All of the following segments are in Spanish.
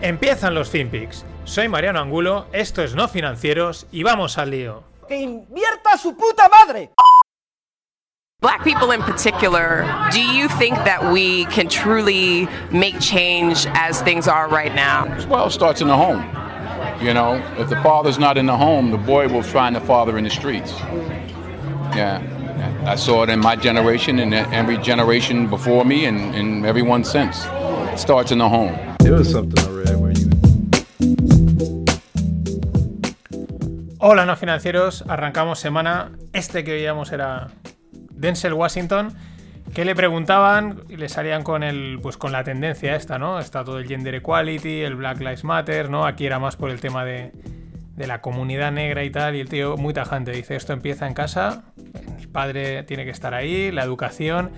Empiezan los FinPix. Soy Mariano Angulo, esto es No Financieros y vamos al lío. ¡Que invierta su puta madre! Black people in particular, do you think that we can truly make change as things are right now? Well, it starts in the home. You know, if the father's not in the home, the boy will find the father in the streets. Yeah, I saw it in my generation and every generation before me and, and everyone since. It starts in the home. It was something I read where you Hola, no financieros. Arrancamos semana. Este que veíamos era Denzel Washington. Que le preguntaban y le salían con el. Pues con la tendencia esta, ¿no? Está todo el gender equality, el Black Lives Matter, ¿no? Aquí era más por el tema de, de la comunidad negra y tal. Y el tío muy tajante dice: esto empieza en casa. El padre tiene que estar ahí, la educación.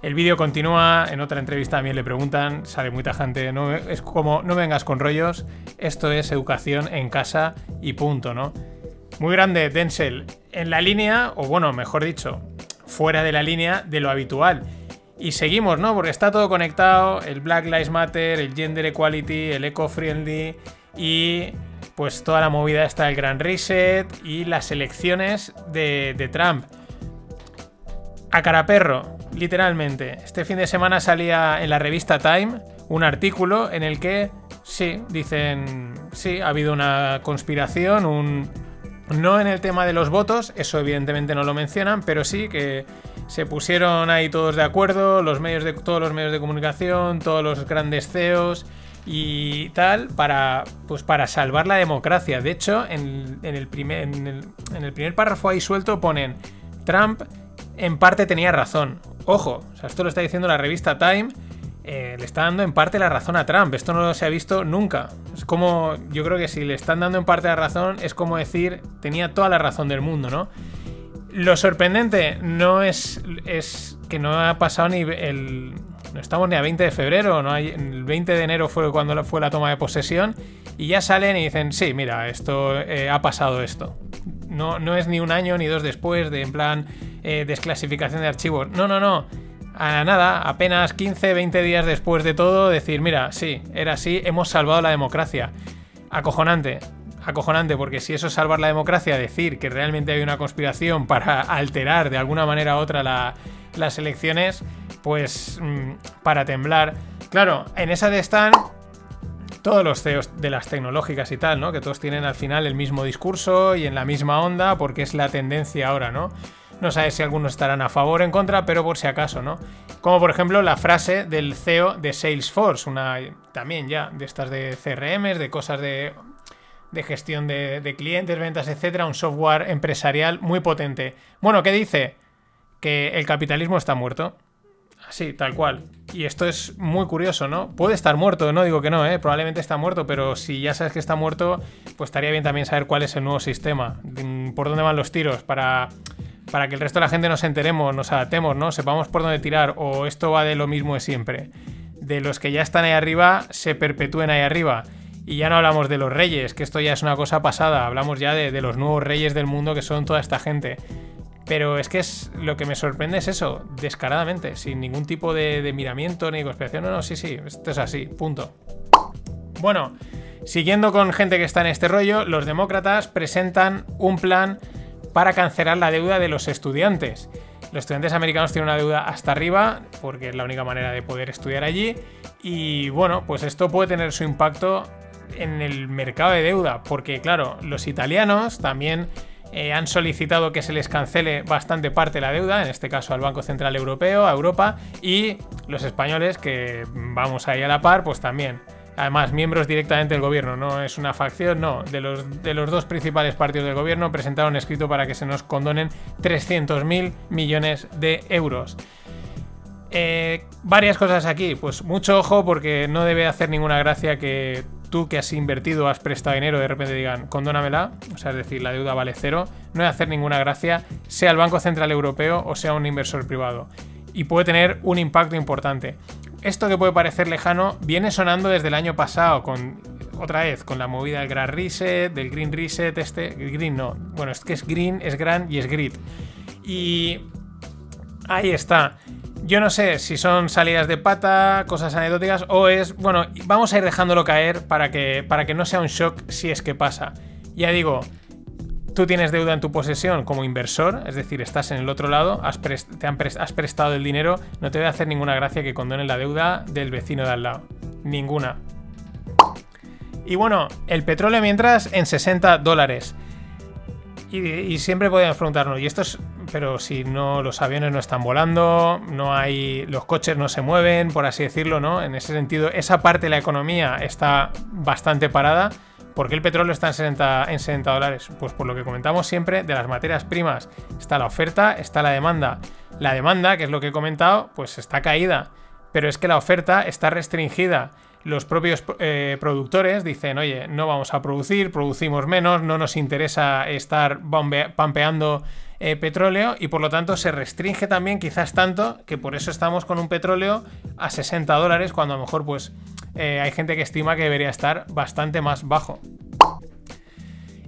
El vídeo continúa, en otra entrevista también le preguntan, sale muy tajante, es como no vengas con rollos, esto es educación en casa y punto, ¿no? Muy grande Denzel, en la línea, o bueno, mejor dicho, fuera de la línea de lo habitual. Y seguimos, ¿no? Porque está todo conectado, el Black Lives Matter, el Gender Equality, el Eco-Friendly y pues toda la movida está el Gran Reset y las elecciones de Trump. A cara perro, literalmente. Este fin de semana salía en la revista Time un artículo en el que, sí, dicen, sí, ha habido una conspiración, un... No en el tema de los votos, eso evidentemente no lo mencionan, pero sí que se pusieron ahí todos de acuerdo, los medios de, todos los medios de comunicación, todos los grandes CEOs y tal, para, pues para salvar la democracia. De hecho, en, el primer, en el primer párrafo ahí suelto ponen Trump en parte tenía razón. Ojo, esto lo está diciendo la revista Time. eh, le está dando en parte la razón a Trump. Esto no se ha visto nunca. Es como, yo creo que si le están dando en parte la razón, es como decir, tenía toda la razón del mundo, ¿no? Lo sorprendente no es, es que no ha pasado ni el... No estamos ni a 20 de febrero, no el 20 de enero fue cuando fue la toma de posesión y ya salen y dicen, sí, mira, esto eh, ha pasado esto. No, no es ni un año ni dos después de en plan eh, desclasificación de archivos. No, no, no. A nada, apenas 15, 20 días después de todo, decir, mira, sí, era así, hemos salvado la democracia. Acojonante, acojonante, porque si eso es salvar la democracia, decir que realmente hay una conspiración para alterar de alguna manera u otra la, las elecciones, pues mmm, para temblar. Claro, en esa de están todos los CEOs de las tecnológicas y tal, ¿no? Que todos tienen al final el mismo discurso y en la misma onda, porque es la tendencia ahora, ¿no? No sabes si algunos estarán a favor o en contra, pero por si acaso, ¿no? Como por ejemplo la frase del CEO de Salesforce, una también ya de estas de CRMs, de cosas de, gestión de, de, clientes, ventas, etcétera, un software empresarial muy potente. Bueno, ¿qué dice? Que el capitalismo está muerto. Así, tal cual. Y esto es muy curioso, ¿no? Puede estar muerto, no digo que no, ¿eh? Probablemente está muerto, pero si ya sabes que está muerto, pues estaría bien también saber cuál es el nuevo sistema, por dónde van los tiros, para para que el resto de la gente nos enteremos, nos adaptemos, ¿no? Sepamos por dónde tirar, o esto va de lo mismo de siempre. De los que ya están ahí arriba, se perpetúen ahí arriba. Y ya no hablamos de los reyes, que esto ya es una cosa pasada, hablamos ya de los nuevos reyes del mundo que son toda esta gente. Pero es que es lo que me sorprende es eso, descaradamente, sin ningún tipo de, de miramiento ni conspiración. No, no, sí, sí, esto es así, punto. Bueno, siguiendo con gente que está en este rollo, los demócratas presentan un plan para cancelar la deuda de los estudiantes. Los estudiantes americanos tienen una deuda hasta arriba porque es la única manera de poder estudiar allí y bueno, pues esto puede tener su impacto en el mercado de deuda porque claro, los italianos también eh, han solicitado que se les cancele bastante parte de la deuda, en este caso al Banco Central Europeo, a Europa y los españoles que vamos ahí a la par, pues también. Además miembros directamente del gobierno, no es una facción, no, de los, de los dos principales partidos del gobierno presentaron escrito para que se nos condonen 300.000 millones de euros. Eh, varias cosas aquí, pues mucho ojo porque no debe hacer ninguna gracia que tú que has invertido, has prestado dinero, de repente digan, condónamela, o sea, es decir, la deuda vale cero, no hay hacer ninguna gracia, sea el Banco Central Europeo o sea un inversor privado. Y puede tener un impacto importante. Esto que puede parecer lejano viene sonando desde el año pasado, con otra vez, con la movida del Grand Reset, del Green Reset, este, Green no, bueno, es que es Green, es Gran y es Grid. Y ahí está. Yo no sé si son salidas de pata, cosas anecdóticas o es, bueno, vamos a ir dejándolo caer para que, para que no sea un shock si es que pasa. Ya digo, tú tienes deuda en tu posesión como inversor, es decir, estás en el otro lado, has, te han has prestado el dinero, no te voy a hacer ninguna gracia que condonen la deuda del vecino de al lado. Ninguna. Y bueno, el petróleo mientras en 60 dólares. Y, siempre podemos preguntarnos, ¿y esto es pero si no los aviones no están volando, no hay los coches no se mueven, por así decirlo, ¿no? En ese sentido, esa parte de la economía está bastante parada. ¿Por qué el petróleo está en 60, en 60 dólares? Pues por lo que comentamos siempre, de las materias primas está la oferta, está la demanda. La demanda, que es lo que he comentado, pues está caída, pero es que la oferta está restringida los propios eh, productores dicen, oye, no vamos a producir, producimos menos, no nos interesa estar pampeando eh, petróleo y por lo tanto se restringe también quizás tanto que por eso estamos con un petróleo a 60 dólares cuando a lo mejor pues eh, hay gente que estima que debería estar bastante más bajo.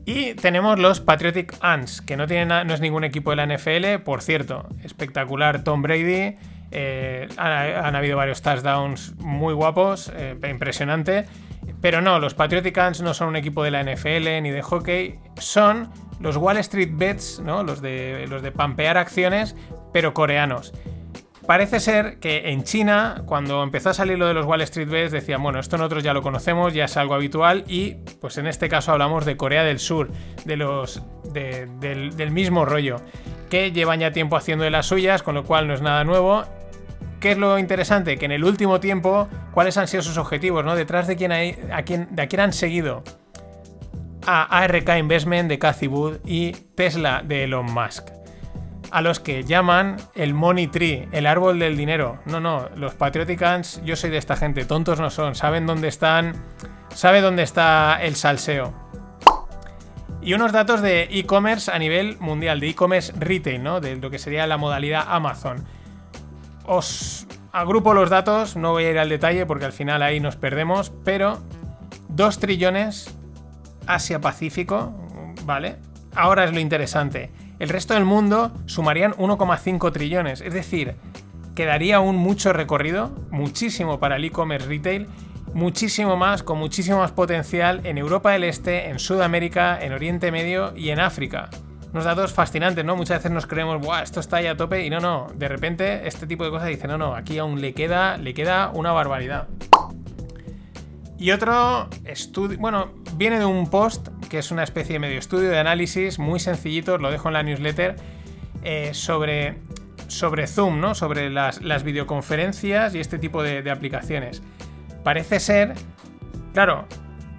Y tenemos los Patriotic Ants, que no, tienen no es ningún equipo de la NFL, por cierto, espectacular Tom Brady, eh, han, habido varios touchdowns muy guapos, impresionante. Pero no, los Patriotic Ants no son un equipo de la NFL ni de hockey, son los Wall Street Bets, ¿no? los, de, los de pampear acciones, pero coreanos. Parece ser que en China, cuando empezó a salir lo de los Wall Street Bets, decían, bueno, esto nosotros ya lo conocemos, ya es algo habitual, y pues en este caso hablamos de Corea del Sur, de los, del, del mismo rollo, que llevan ya tiempo haciendo de las suyas, con lo cual no es nada nuevo, ¿Qué es lo interesante? Que en el último tiempo, ¿cuáles han sido sus objetivos? ¿no? Detrás de quién, hay, a quién, de a quién han seguido. A ARK Investment de Cathy Wood y Tesla de Elon Musk. A los que llaman el Money Tree, el árbol del dinero. No, no, los Patrioticans, yo soy de esta gente, tontos no son, saben dónde están, sabe dónde está el salseo. Y unos datos de e-commerce a nivel mundial, de e-commerce retail, ¿no? De lo que sería la modalidad Amazon. Os agrupo los datos, no voy a ir al detalle porque al final ahí nos perdemos, pero 2 trillones Asia-Pacífico, ¿vale? Ahora es lo interesante. El resto del mundo sumarían 1,5 trillones, es decir, quedaría aún mucho recorrido, muchísimo para el e-commerce retail, muchísimo más, con muchísimo más potencial en Europa del Este, en Sudamérica, en Oriente Medio y en África unos datos fascinantes, ¿no? Muchas veces nos creemos, Buah, esto está ahí a tope y no, no, de repente este tipo de cosas dice, no, no, aquí aún le queda, le queda una barbaridad. Y otro estudio, bueno, viene de un post que es una especie de medio estudio de análisis muy sencillito, lo dejo en la newsletter, eh, sobre, sobre Zoom, ¿no? Sobre las, videoconferencias y este tipo de aplicaciones. Parece ser, claro,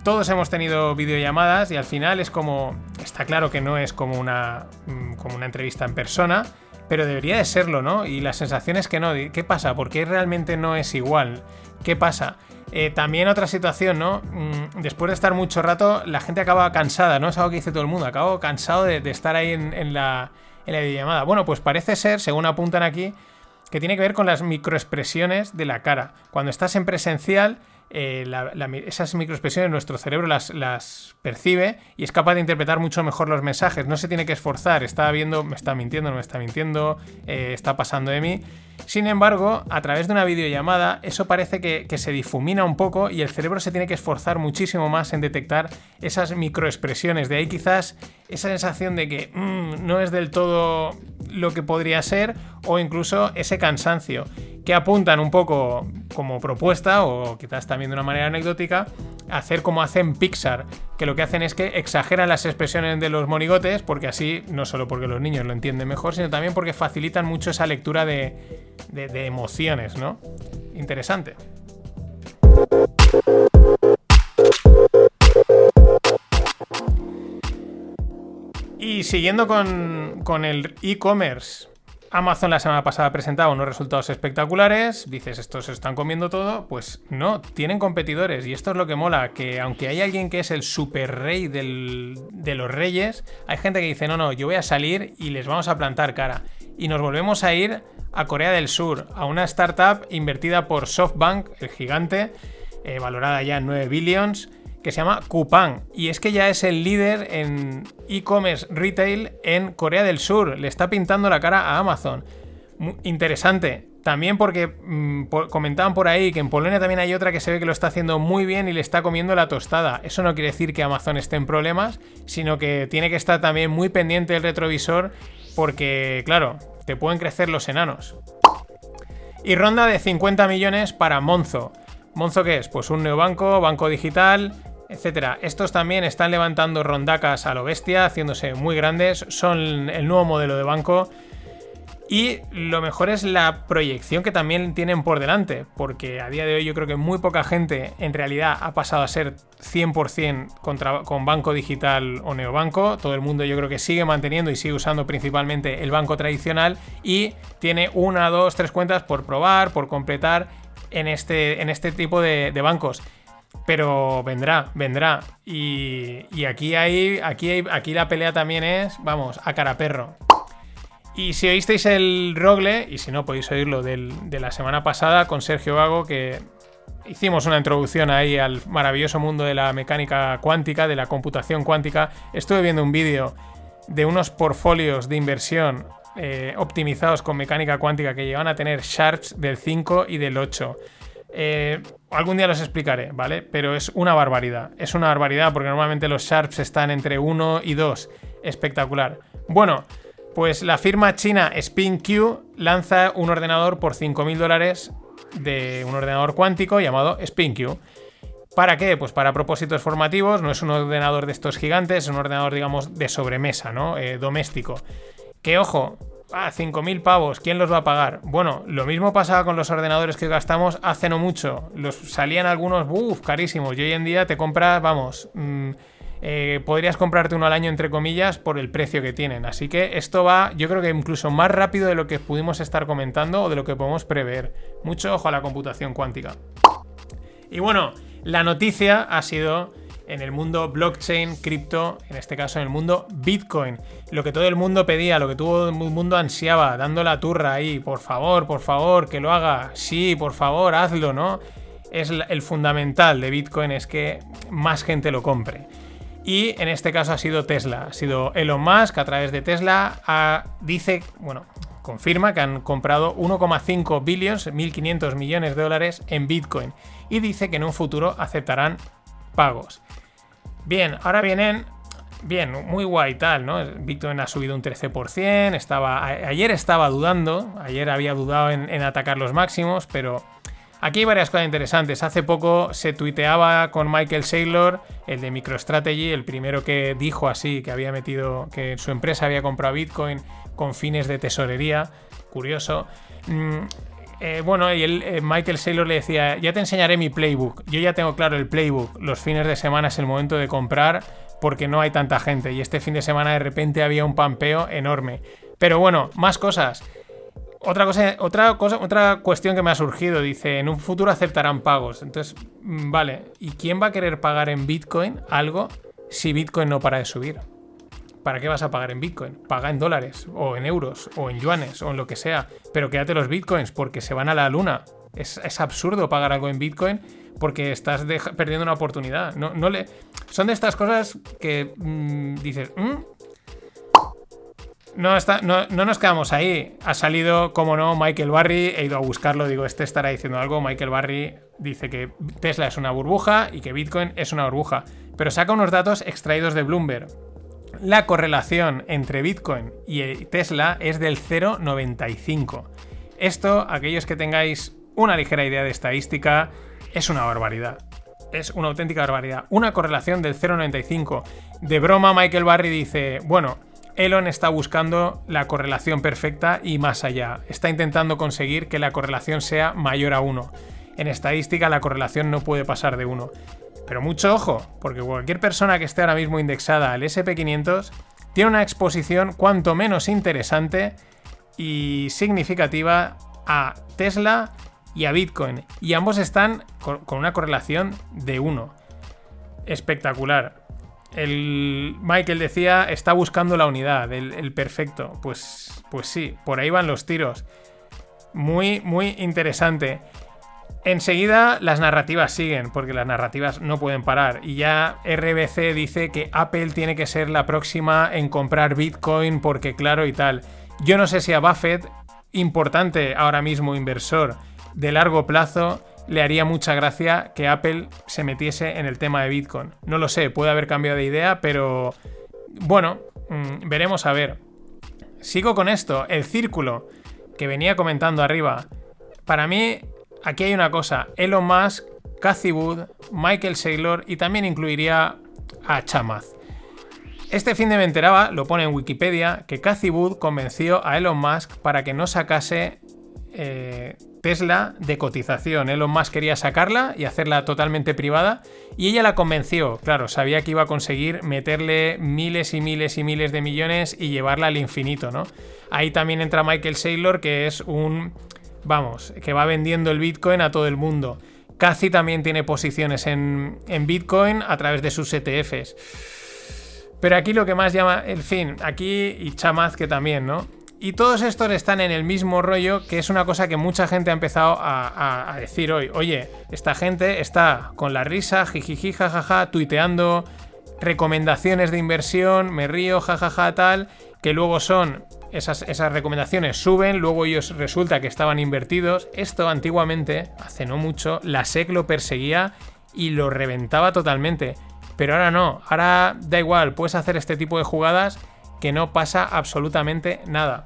todos hemos tenido videollamadas y al final es como. Está claro que no es como una, mm, como una entrevista en persona, pero debería de serlo, ¿no? Y la sensación es que no. ¿Qué pasa? ¿Por qué realmente no es igual? ¿Qué pasa? Eh, también otra situación, ¿no? Mm, después de estar mucho rato, la gente acaba cansada, ¿no? Es algo que dice todo el mundo. Acabo cansado de, estar ahí en, la, en la videollamada. Bueno, pues parece ser, según apuntan aquí, que tiene que ver con las microexpresiones de la cara. Cuando estás en presencial eh, esas microexpresiones nuestro cerebro las, percibe y es capaz de interpretar mucho mejor los mensajes. No se tiene que esforzar, está viendo, me está mintiendo, no me está mintiendo, eh, está pasando de mí. Sin embargo, a través de una videollamada, eso parece que, se difumina un poco y el cerebro se tiene que esforzar muchísimo más en detectar esas microexpresiones. De ahí quizás esa sensación de que mm, no es del todo lo que podría ser o incluso ese cansancio que apuntan un poco como propuesta o quizás también de una manera anecdótica a hacer como hacen Pixar, que lo que hacen es que exageran las expresiones de los monigotes porque así, no solo porque los niños lo entienden mejor, sino también porque facilitan mucho esa lectura de, de, emociones, ¿no? Interesante. Y siguiendo con, con el e-commerce, Amazon la semana pasada presentaba unos resultados espectaculares, dices, estos se están comiendo todo, pues no, tienen competidores y esto es lo que mola, que aunque hay alguien que es el super rey de los reyes, hay gente que dice, no, no, yo voy a salir y les vamos a plantar cara. Y nos volvemos a ir a Corea del Sur, a una startup invertida por SoftBank, el gigante, eh, valorada ya en 9 billions, que se llama Coupang. Y es que ya es el líder en e-commerce retail en Corea del Sur. Le está pintando la cara a Amazon. Interesante. También porque mm, comentaban por ahí que en Polonia también hay otra que se ve que lo está haciendo muy bien y le está comiendo la tostada. Eso no quiere decir que Amazon esté en problemas, sino que tiene que estar también muy pendiente del retrovisor porque, claro, te pueden crecer los enanos. Y ronda de 50 millones para Monzo. ¿Monzo qué es? Pues un neobanco, banco digital, etcétera. Estos también están levantando rondacas a lo bestia, haciéndose muy grandes. Son el nuevo modelo de banco. Y lo mejor es la proyección que también tienen por delante, porque a día de hoy yo creo que muy poca gente en realidad ha pasado a ser 100% contra- con banco digital o neobanco. Todo el mundo yo creo que sigue manteniendo y sigue usando principalmente el banco tradicional y tiene una, dos, tres cuentas por probar, por completar en este, en este tipo de bancos. Pero vendrá, vendrá. Y, aquí, hay, aquí, hay, aquí la pelea también es, vamos, a cara perro. Y si oísteis el rogle, y si no podéis oírlo de la semana pasada con Sergio Vago, que hicimos una introducción ahí al maravilloso mundo de la mecánica cuántica, de la computación cuántica, estuve viendo un vídeo de unos portfolios de inversión eh, optimizados con mecánica cuántica que llevan a tener sharps del 5 y del 8. Eh, algún día los explicaré, ¿vale? Pero es una barbaridad. Es una barbaridad porque normalmente los Sharps están entre 1 y 2. Espectacular. Bueno, pues la firma china SpinQ lanza un ordenador por 5.000 dólares de un ordenador cuántico llamado SpinQ. ¿Para qué? Pues para propósitos formativos, no es un ordenador de estos gigantes, es un ordenador, digamos, de sobremesa, ¿no? Eh, doméstico. Que ojo, ah, 5.000 pavos, ¿quién los va a pagar? Bueno, lo mismo pasaba con los ordenadores que gastamos hace no mucho. Los salían algunos, uff, carísimos. Y hoy en día te compras, vamos, mm, eh, podrías comprarte uno al año, entre comillas, por el precio que tienen. Así que esto va, yo creo que incluso más rápido de lo que pudimos estar comentando o de lo que podemos prever. Mucho ojo a la computación cuántica. Y bueno, la noticia ha sido en el mundo blockchain, cripto, en este caso en el mundo Bitcoin. Lo que todo el mundo pedía, lo que todo el mundo ansiaba, dando la turra ahí, por favor, por favor, que lo haga. Sí, por favor, hazlo, ¿no? Es el fundamental de Bitcoin es que más gente lo compre. Y en este caso ha sido Tesla. Ha sido Elon Musk a través de Tesla. dice, bueno, confirma que han comprado 1,5 billions, 1.500 millones de dólares en Bitcoin. Y dice que en un futuro aceptarán pagos. Bien, ahora vienen. Bien, muy guay tal, ¿no? Bitcoin ha subido un 13%. Estaba, ayer estaba dudando. Ayer había dudado en, en atacar los máximos, pero. Aquí hay varias cosas interesantes. Hace poco se tuiteaba con Michael Saylor, el de MicroStrategy, el primero que dijo así, que había metido, que su empresa había comprado Bitcoin con fines de tesorería. Curioso. Eh, bueno, y él, eh, Michael Saylor le decía, ya te enseñaré mi playbook. Yo ya tengo claro el playbook. Los fines de semana es el momento de comprar porque no hay tanta gente. Y este fin de semana de repente había un pampeo enorme. Pero bueno, más cosas. Otra cosa, otra cosa, otra cuestión que me ha surgido, dice, en un futuro aceptarán pagos. Entonces, mm, vale, ¿y quién va a querer pagar en Bitcoin algo si Bitcoin no para de subir? ¿Para qué vas a pagar en Bitcoin? Paga en dólares, o en euros, o en yuanes, o en lo que sea. Pero quédate los Bitcoins porque se van a la luna. Es, absurdo pagar algo en Bitcoin porque estás perdiendo una oportunidad. Son de estas cosas que mm, dices, "Mm, no, está, no, no nos quedamos ahí. Ha salido, como no, Michael Barry. He ido a buscarlo. Digo, este estará diciendo algo. Michael Barry dice que Tesla es una burbuja y que Bitcoin es una burbuja. Pero saca unos datos extraídos de Bloomberg. La correlación entre Bitcoin y Tesla es del 0,95. Esto, aquellos que tengáis una ligera idea de estadística, es una barbaridad. Es una auténtica barbaridad. Una correlación del 0,95. De broma, Michael Barry dice, bueno, Elon está buscando la correlación perfecta y más allá. Está intentando conseguir que la correlación sea mayor a 1. En estadística la correlación no puede pasar de 1. Pero mucho ojo, porque cualquier persona que esté ahora mismo indexada al SP500 tiene una exposición cuanto menos interesante y significativa a Tesla y a Bitcoin. Y ambos están con, una correlación de 1. Espectacular. El Michael decía, está buscando la unidad, el, el perfecto. Pues, pues sí, por ahí van los tiros. Muy, muy interesante. Enseguida las narrativas siguen, porque las narrativas no pueden parar. Y ya RBC dice que Apple tiene que ser la próxima en comprar Bitcoin porque claro y tal. Yo no sé si a Buffett, importante ahora mismo inversor de largo plazo, le haría mucha gracia que Apple se metiese en el tema de Bitcoin. No lo sé, puede haber cambiado de idea, pero bueno, mm, veremos a ver. Sigo con esto, el círculo que venía comentando arriba. Para mí, aquí hay una cosa, Elon Musk, Cathy Wood, Michael Saylor y también incluiría a Chamath. Este fin de me enteraba, lo pone en Wikipedia, que Cathy Wood convenció a Elon Musk para que no sacase eh, Tesla de cotización. Elon Musk quería sacarla y hacerla totalmente privada y ella la convenció. Claro, sabía que iba a conseguir meterle miles y miles y miles de millones y llevarla al infinito, ¿no? Ahí también entra Michael Saylor, que es un... Vamos, que va vendiendo el Bitcoin a todo el mundo. Cathy también tiene posiciones en, en Bitcoin a través de sus ETFs. Pero aquí lo que más llama, el fin, aquí y Chamaz que también, ¿no? Y todos estos están en el mismo rollo, que es una cosa que mucha gente ha empezado a, a- a decir hoy. Oye, esta gente está con la risa, jijiji, jajaja, tuiteando recomendaciones de inversión, me río, jajaja, tal, que luego son. Esas, esas recomendaciones suben, luego ellos resulta que estaban invertidos. Esto antiguamente, hace no mucho, la SEC lo perseguía y lo reventaba totalmente. Pero ahora no, ahora da igual, puedes hacer este tipo de jugadas que no pasa absolutamente nada.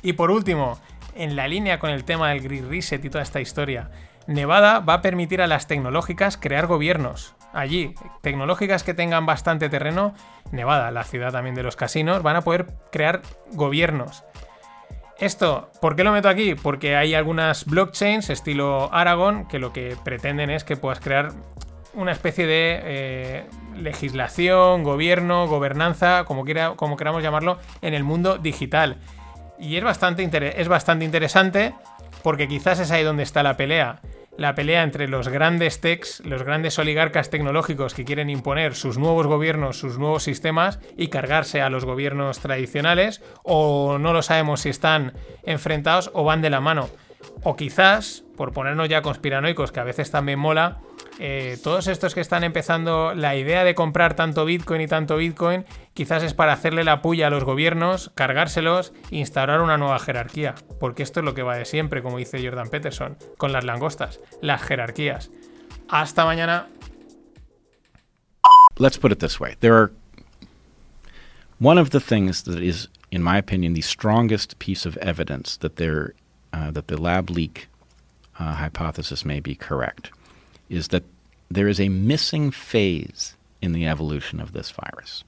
Y por último, en la línea con el tema del Grid Reset y toda esta historia, Nevada va a permitir a las tecnológicas crear gobiernos. Allí, tecnológicas que tengan bastante terreno, Nevada, la ciudad también de los casinos, van a poder crear gobiernos. Esto, ¿por qué lo meto aquí? Porque hay algunas blockchains estilo Aragon que lo que pretenden es que puedas crear una especie de eh, legislación, gobierno, gobernanza, como, quiera, como queramos llamarlo, en el mundo digital. Y es bastante, es bastante interesante porque quizás es ahí donde está la pelea. La pelea entre los grandes techs, los grandes oligarcas tecnológicos que quieren imponer sus nuevos gobiernos, sus nuevos sistemas y cargarse a los gobiernos tradicionales, o no lo sabemos si están enfrentados o van de la mano. O quizás, por ponernos ya conspiranoicos, que a veces también mola, eh, todos estos que están empezando la idea de comprar tanto Bitcoin y tanto Bitcoin, quizás es para hacerle la puya a los gobiernos, cargárselos e instaurar una nueva jerarquía. Porque esto es lo que va de siempre, como dice Jordan Peterson, con las langostas, las jerarquías. Hasta mañana. let's put it this way there are one of the things that is in my opinion the strongest piece of evidence that uh, the lab leak uh, hypothesis may be correct is that there is a missing phase in the evolution of this virus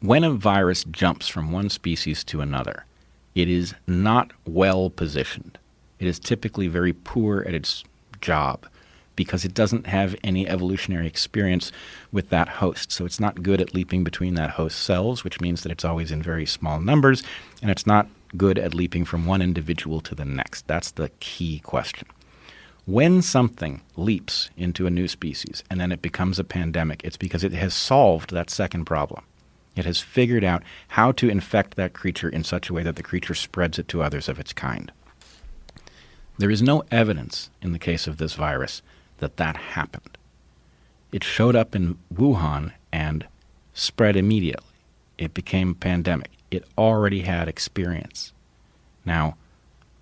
when a virus jumps from one species to another it is not well positioned it is typically very poor at its job because it doesn't have any evolutionary experience with that host. So it's not good at leaping between that host cells, which means that it's always in very small numbers, and it's not good at leaping from one individual to the next. That's the key question. When something leaps into a new species and then it becomes a pandemic, it's because it has solved that second problem. It has figured out how to infect that creature in such a way that the creature spreads it to others of its kind. There is no evidence in the case of this virus that that happened. It showed up in Wuhan and spread immediately. It became pandemic. It already had experience. Now,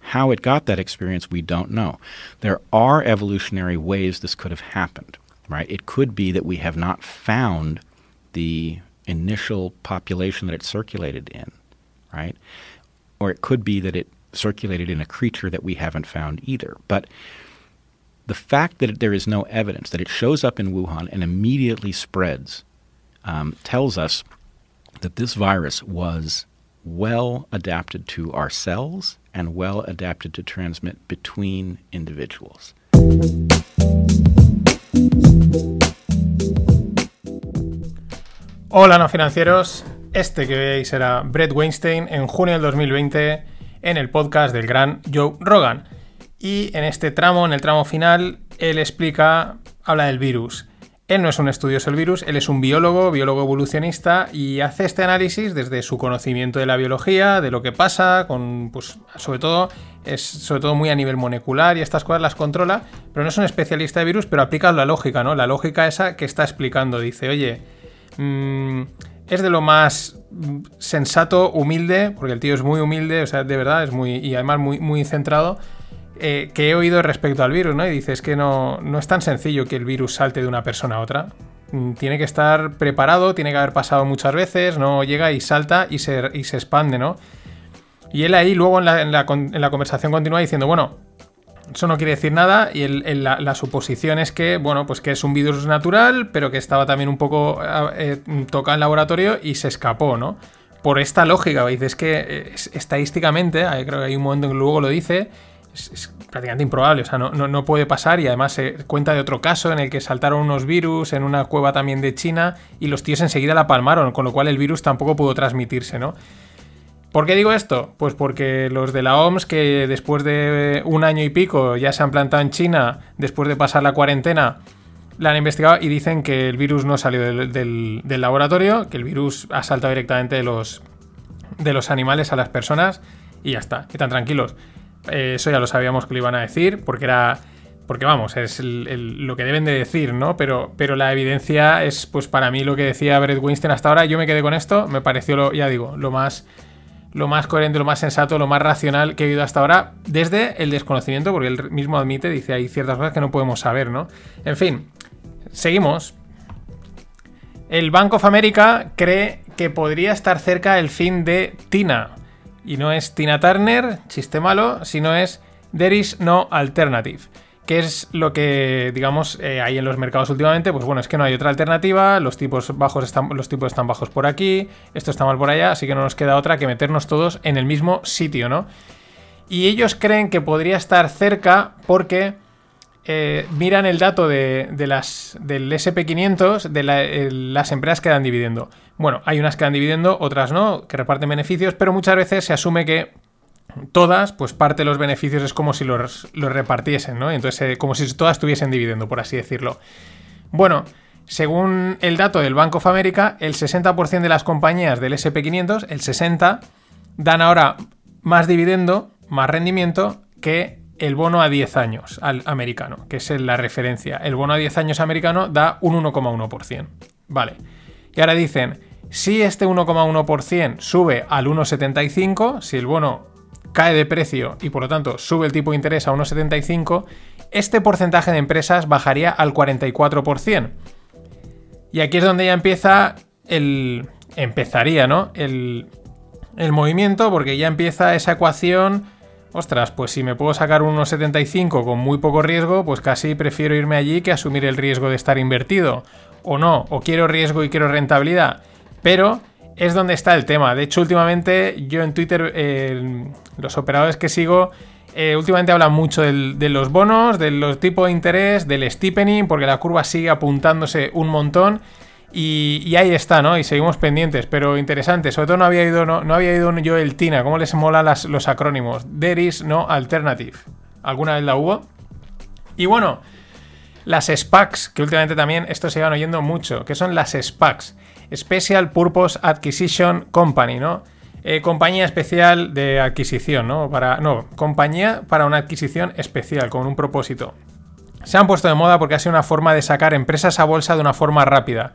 how it got that experience, we don't know. There are evolutionary ways this could have happened, right? It could be that we have not found the initial population that it circulated in, right? Or it could be that it circulated in a creature that we haven't found either. But the fact that there is no evidence, that it shows up in Wuhan and immediately spreads, um, tells us that this virus was well adapted to our cells and well adapted to transmit between individuals. Hola, no financieros. Este que veis era Brett Weinstein en junio del 2020 en el podcast del gran Joe Rogan. Y en este tramo, en el tramo final, él explica, habla del virus. Él no es un estudioso del virus, él es un biólogo, biólogo evolucionista y hace este análisis desde su conocimiento de la biología, de lo que pasa, con, pues, sobre todo, es sobre todo muy a nivel molecular y estas cosas las controla, pero no es un especialista de virus, pero aplica la lógica, ¿no? La lógica esa que está explicando. Dice, oye, mmm, es de lo más mm, sensato, humilde, porque el tío es muy humilde, o sea, de verdad, es muy, y además muy, muy centrado eh, que he oído respecto al virus, ¿no? Y dices que no, no es tan sencillo que el virus salte de una persona a otra. Mm, Tiene que estar preparado, tiene que haber pasado muchas veces, no llega y salta y se, y se expande, ¿no? Y él ahí luego en la, en la conversación continúa diciendo, bueno, eso no quiere decir nada y la, la suposición es que, bueno, pues que es un virus natural, pero que estaba también un poco eh, eh, tocado en laboratorio y se escapó, ¿no? Por esta lógica, ¿veis? Es que eh, es- estadísticamente, ahí creo que hay un momento en que luego lo dice, es, prácticamente improbable, o sea, no, no, no puede pasar y además se cuenta de otro caso en el que saltaron unos virus en una cueva también de China y los tíos enseguida la palmaron, con lo cual el virus tampoco pudo transmitirse, ¿no? ¿Por qué digo esto? Pues porque los de la OMS, que después de un año y pico ya se han plantado en China, después de pasar la cuarentena, la han investigado y dicen que el virus no salió del, del- laboratorio, que el virus ha saltado directamente de los, de los animales a las personas y ya está, que están tranquilos. Eh, eso ya lo sabíamos que lo iban a decir, porque era. Porque vamos, es lo que deben de decir, ¿no? Pero, pero la evidencia es, pues para mí, lo que decía Brett Winston hasta ahora. Yo me quedé con esto, me pareció, lo, ya digo, lo más, lo más coherente, lo más sensato, lo más racional que he oído hasta ahora, desde el desconocimiento, porque él mismo admite, dice, hay ciertas cosas que no podemos saber, ¿no? En fin, seguimos. El Bank of America cree que podría estar cerca el fin de Tina. Y no es Tina Turner, chiste malo, sino es There is no alternative. Que es lo que, digamos, eh, hay en los mercados últimamente. Pues bueno, es que no hay otra alternativa. Los tipos bajos están, los tipos están bajos por aquí. Esto está mal por allá. Así que no nos queda otra que meternos todos en el mismo sitio, ¿no? Y ellos creen que podría estar cerca porque eh, miran el dato de, las, del SP500 de el- las empresas que dan dividendo. Bueno, hay unas que dan dividendo, otras no, que reparten beneficios, pero muchas veces se asume que todas, pues parte de los beneficios es como si los, los repartiesen, ¿no? Entonces, eh, como si todas tuviesen dividendo, por así decirlo. Bueno, según el dato del Bank of America, el 60% de las compañías del SP500, el 60%, dan ahora más dividendo, más rendimiento que el bono a 10 años al americano, que es la referencia. El bono a 10 años americano da un 1,1%. Vale. Y ahora dicen, si este 1,1% sube al 1,75, si el bono cae de precio y por lo tanto sube el tipo de interés a 1,75, este porcentaje de empresas bajaría al 44%. Y aquí es donde ya empieza el. Empezaría, ¿no? El, el movimiento, porque ya empieza esa ecuación. Ostras, pues si me puedo sacar un 1,75 con muy poco riesgo, pues casi prefiero irme allí que asumir el riesgo de estar invertido. O no, o quiero riesgo y quiero rentabilidad. Pero es donde está el tema. De hecho, últimamente yo en Twitter, eh, los operadores que sigo, eh, últimamente hablan mucho de los bonos, de los tipos de interés, del steepening, porque la curva sigue apuntándose un montón. Y, ahí está, ¿no? Y seguimos pendientes, pero interesante. Sobre todo no había ido, no, no había ido yo el TINA. ¿Cómo les mola los acrónimos? There is no alternative. ¿Alguna vez la hubo? Y bueno, las SPACs, que últimamente también esto se van oyendo mucho, que son las SPACs, Special Purpose Acquisition Company, ¿no? Eh, compañía especial de adquisición, ¿no? Para, no, compañía para una adquisición especial, con un propósito. Se han puesto de moda porque ha sido una forma de sacar empresas a bolsa de una forma rápida.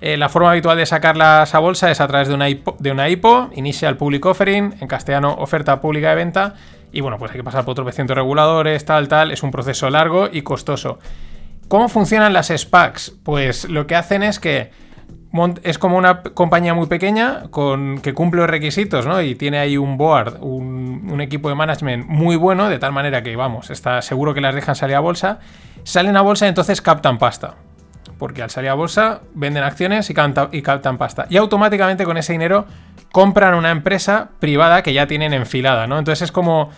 Eh, la forma habitual de sacarlas a bolsa es a través de una, IPO, de Initial Public Offering, en castellano oferta pública de venta, y bueno, pues hay que pasar por tropecientos reguladores, tal, tal, es un proceso largo y costoso. ¿Cómo funcionan las SPACs? Pues lo que hacen es que es como una compañía muy pequeña con, que cumple los requisitos, ¿no? Y tiene ahí un board, un, un equipo de management muy bueno, de tal manera que, vamos, está seguro que las dejan salir a bolsa. Salen a bolsa y entonces captan pasta. Porque al salir a bolsa venden acciones y, canta- y captan pasta. Y automáticamente con ese dinero compran una empresa privada que ya tienen enfilada, ¿no? Entonces es como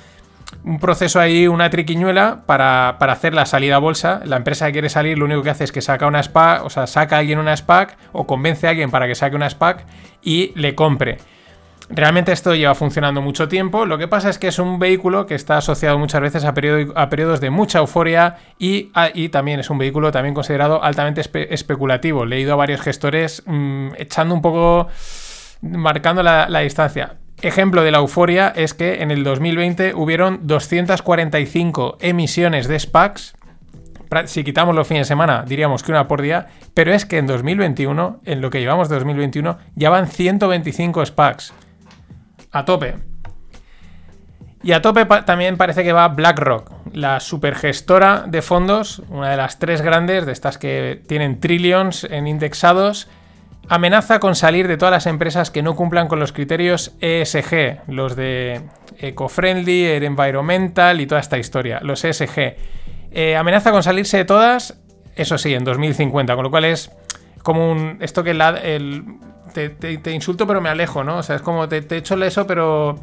un proceso ahí, una triquiñuela para, para, hacer la salida a bolsa. La empresa que quiere salir lo único que hace es que saca una SPAC, o sea, saca a alguien una SPAC o convence a alguien para que saque una SPAC y le compre. Realmente esto lleva funcionando mucho tiempo, lo que pasa es que es un vehículo que está asociado muchas veces a, periodos de mucha euforia y, también es un vehículo también considerado altamente especulativo. He leído a varios gestores mmm, echando un poco, marcando la, la distancia. Ejemplo de la euforia es que en el 2020 hubieron 245 emisiones de SPACs. Si quitamos los fines de semana, diríamos que una por día. Pero es que en 2021, en lo que llevamos de 2021, ya van 125 SPACs. A tope. Y a tope también parece que va BlackRock, la supergestora de fondos, una de las tres grandes, de estas que tienen trillions en indexados amenaza con salir de todas las empresas que no cumplan con los criterios ESG, los de Eco-Friendly, Environmental y toda esta historia, los ESG. Eh, amenaza con salirse de todas, eso sí, en 2050, con lo cual es como un... Esto que el, te, insulto pero me alejo, ¿no? O sea, es como te, te echo eso pero...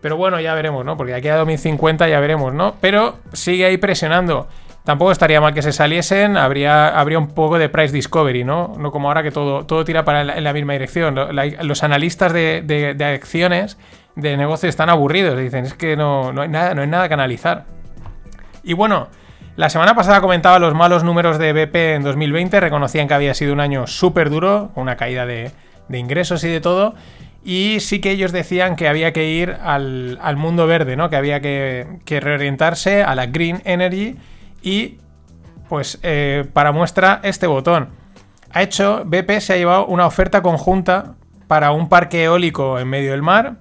Pero bueno, ya veremos, ¿no? Porque aquí a 2050 ya veremos, ¿no? Pero sigue ahí presionando. Tampoco estaría mal que se saliesen, habría, habría un poco de price discovery, ¿no? No como ahora que todo, todo tira para en la misma dirección. los analistas de, acciones de negocio están aburridos, dicen, es que no, hay nada, no hay nada que analizar. Y bueno, la semana pasada comentaba los malos números de BP en 2020, reconocían que había sido un año súper duro, una caída de, ingresos y de todo. Y sí que ellos decían que había que ir al, mundo verde, ¿no? Que había que, reorientarse a la green energy y pues eh, para muestra este botón. Ha hecho, BP se ha llevado una oferta conjunta para un parque eólico en medio del mar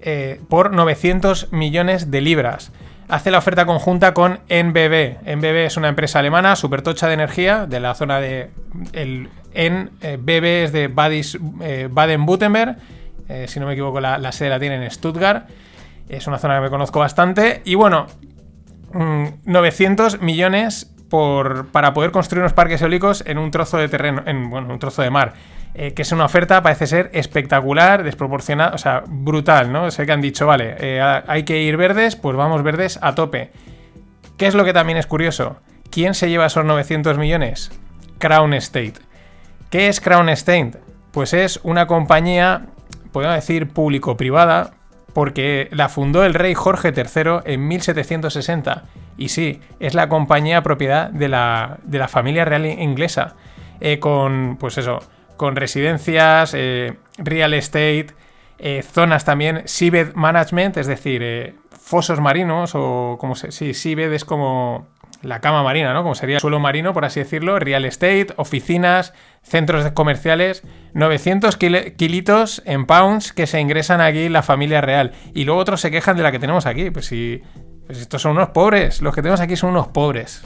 eh, por 900 millones de libras. Hace la oferta conjunta con NBB. NBB es una empresa alemana supertocha de energía de la zona de. El NBB es de eh, Baden-Württemberg. si no me equivoco, la, la sede la tiene en Stuttgart. Es una zona que me conozco bastante. Y bueno, 900 mm, millones para poder construir unos parques eólicos en un trozo de terreno, en bueno, un trozo de mar. Eh, que es una oferta, parece ser espectacular, desproporcionada, o sea, brutal, ¿no? Sé que han dicho, vale, eh, hay que ir verdes, pues vamos verdes a tope. ¿Qué es lo que también es curioso? ¿Quién se lleva esos 900 millones? Crown Estate. ¿Qué es Crown Estate? Pues es una compañía, podemos decir, público-privada, porque la fundó el rey Jorge III en 1760. Y sí, es la compañía propiedad de la, familia real inglesa. Eh, con, pues eso, con residencias, eh, real estate, eh, zonas también, seabed management, es decir, fosos marinos o como se... Sí, seabed es como la cama marina, ¿no? Como sería el suelo marino, por así decirlo, real estate, oficinas, centros comerciales, 900 kilitos en pounds que se ingresan aquí la familia real. Y luego otros se quejan de la que tenemos aquí. Pues si pues estos son unos pobres, los que tenemos aquí son unos pobres.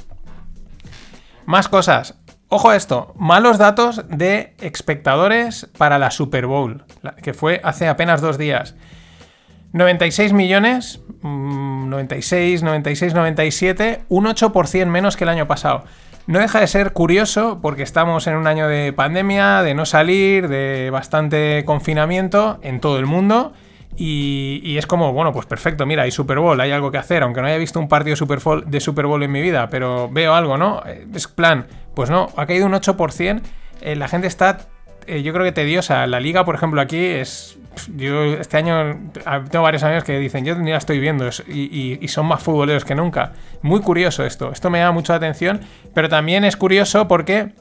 Más cosas. Ojo a esto, malos datos de espectadores para la Super Bowl, que fue hace apenas dos días. 96 millones, 96, 96, 97, un 8% menos que el año pasado. No deja de ser curioso porque estamos en un año de pandemia, de no salir, de bastante confinamiento en todo el mundo. Y, es como, bueno, pues perfecto, mira, hay Super Bowl, hay algo que hacer, aunque no haya visto un partido de Super Bowl en mi vida, pero veo algo, ¿no? Es plan, pues no, ha caído un 8%, eh, la gente está, eh, yo creo que tediosa, la liga, por ejemplo, aquí es yo este año tengo varios amigos que dicen, yo ni la estoy viendo y, son más futboleros que nunca. Muy curioso esto, esto me da mucha atención, pero también es curioso porque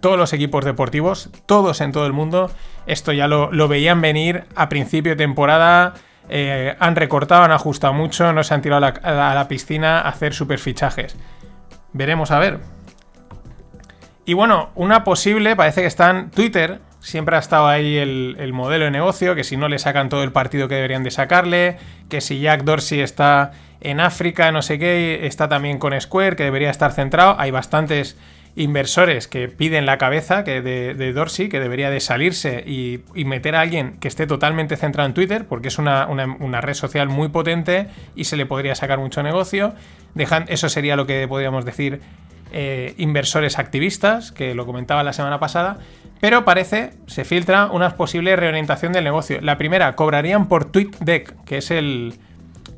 todos los equipos deportivos, todos en todo el mundo, esto ya lo, veían venir a principio de temporada. Eh, han recortado, han ajustado mucho, no se han tirado a la, la piscina a hacer super fichajes. Veremos a ver. Y bueno, una posible, parece que están Twitter, siempre ha estado ahí el, modelo de negocio, que si no le sacan todo el partido que deberían de sacarle, que si Jack Dorsey está en África, no sé qué, está también con Square, que debería estar centrado. Hay bastantes inversores que piden la cabeza que de, Dorsey, que debería de salirse y, meter a alguien que esté totalmente centrado en Twitter, porque es una, red social muy potente y se le podría sacar mucho negocio. Dejan, eso sería lo que podríamos decir eh, inversores activistas, que lo comentaba la semana pasada, pero parece, se filtra una posible reorientación del negocio. La primera, cobrarían por TweetDeck, que es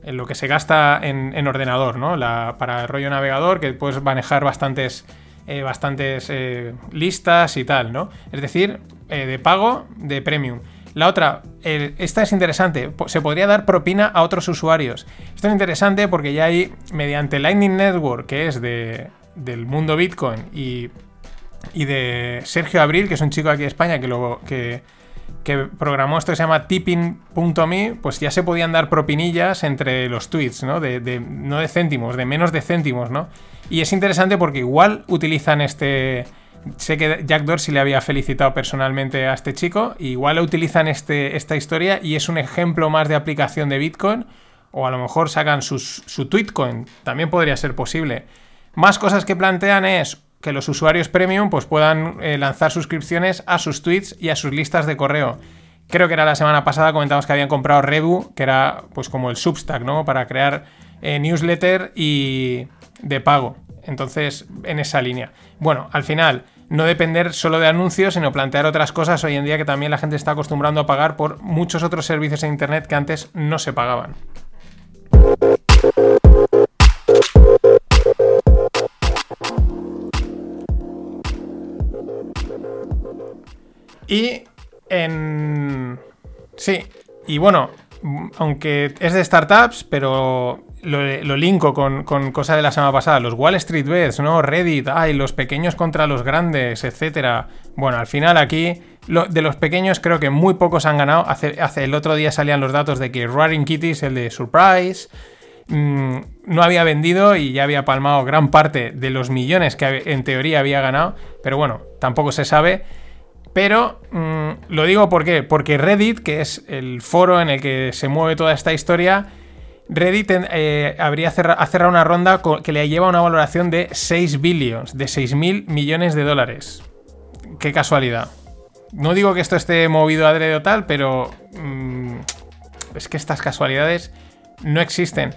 lo que se gasta en, en ordenador, ¿no? Para el rollo navegador, que puedes manejar bastantes, eh, bastantes eh, listas y tal, ¿no? Es decir, eh, de pago de premium. La otra, esta es interesante, se podría dar propina a otros usuarios. Esto es interesante porque ya hay, mediante Lightning Network, que es de, del mundo Bitcoin, y, y de Sergio Abril, que es un chico aquí de España que, programó esto que se llama tipping.me, pues ya se podían dar propinillas entre los tweets, ¿no? De, no de céntimos, de menos de céntimos, ¿no? Y es interesante porque igual utilizan este... Sé que Jack Dorsey le había felicitado personalmente a este chico, igual utilizan este, esta historia y es un ejemplo más de aplicación de Bitcoin, o a lo mejor sacan su Tweetcoin, también podría ser posible. Más cosas que plantean es que los usuarios premium pues, puedan eh, lanzar suscripciones a sus tweets y a sus listas de correo. Creo que era la semana pasada, comentamos que habían comprado Rebu, que era pues como el Substack, ¿no? Para crear eh, newsletter y de pago. Entonces, en esa línea. Bueno, al final, no depender solo de anuncios, sino plantear otras cosas hoy en día que también la gente está acostumbrando a pagar por muchos otros servicios en Internet que antes no se pagaban. Y en... Sí, y bueno, aunque es de startups, pero lo, lo linko con, cosa de la semana pasada, los Wall Street Bets, ¿no? Reddit, ay, los pequeños contra los grandes, etcétera. Bueno, al final aquí, de los pequeños creo que muy pocos han ganado. Hace, el otro día salían los datos de que Roaring Kitties, el de Surprise, mm, no había vendido y ya había palmado gran parte de los millones que en teoría había ganado, pero bueno, tampoco se sabe. Pero mm, lo digo ¿por qué? porque Reddit, que es el foro en el que se mueve toda esta historia, Reddit eh, habría cerra- cerrado una ronda que le lleva una valoración de 6 billions, de 6 mil millones de dólares. Qué casualidad. No digo que esto esté movido adrede o tal, pero mm, es que estas casualidades no existen.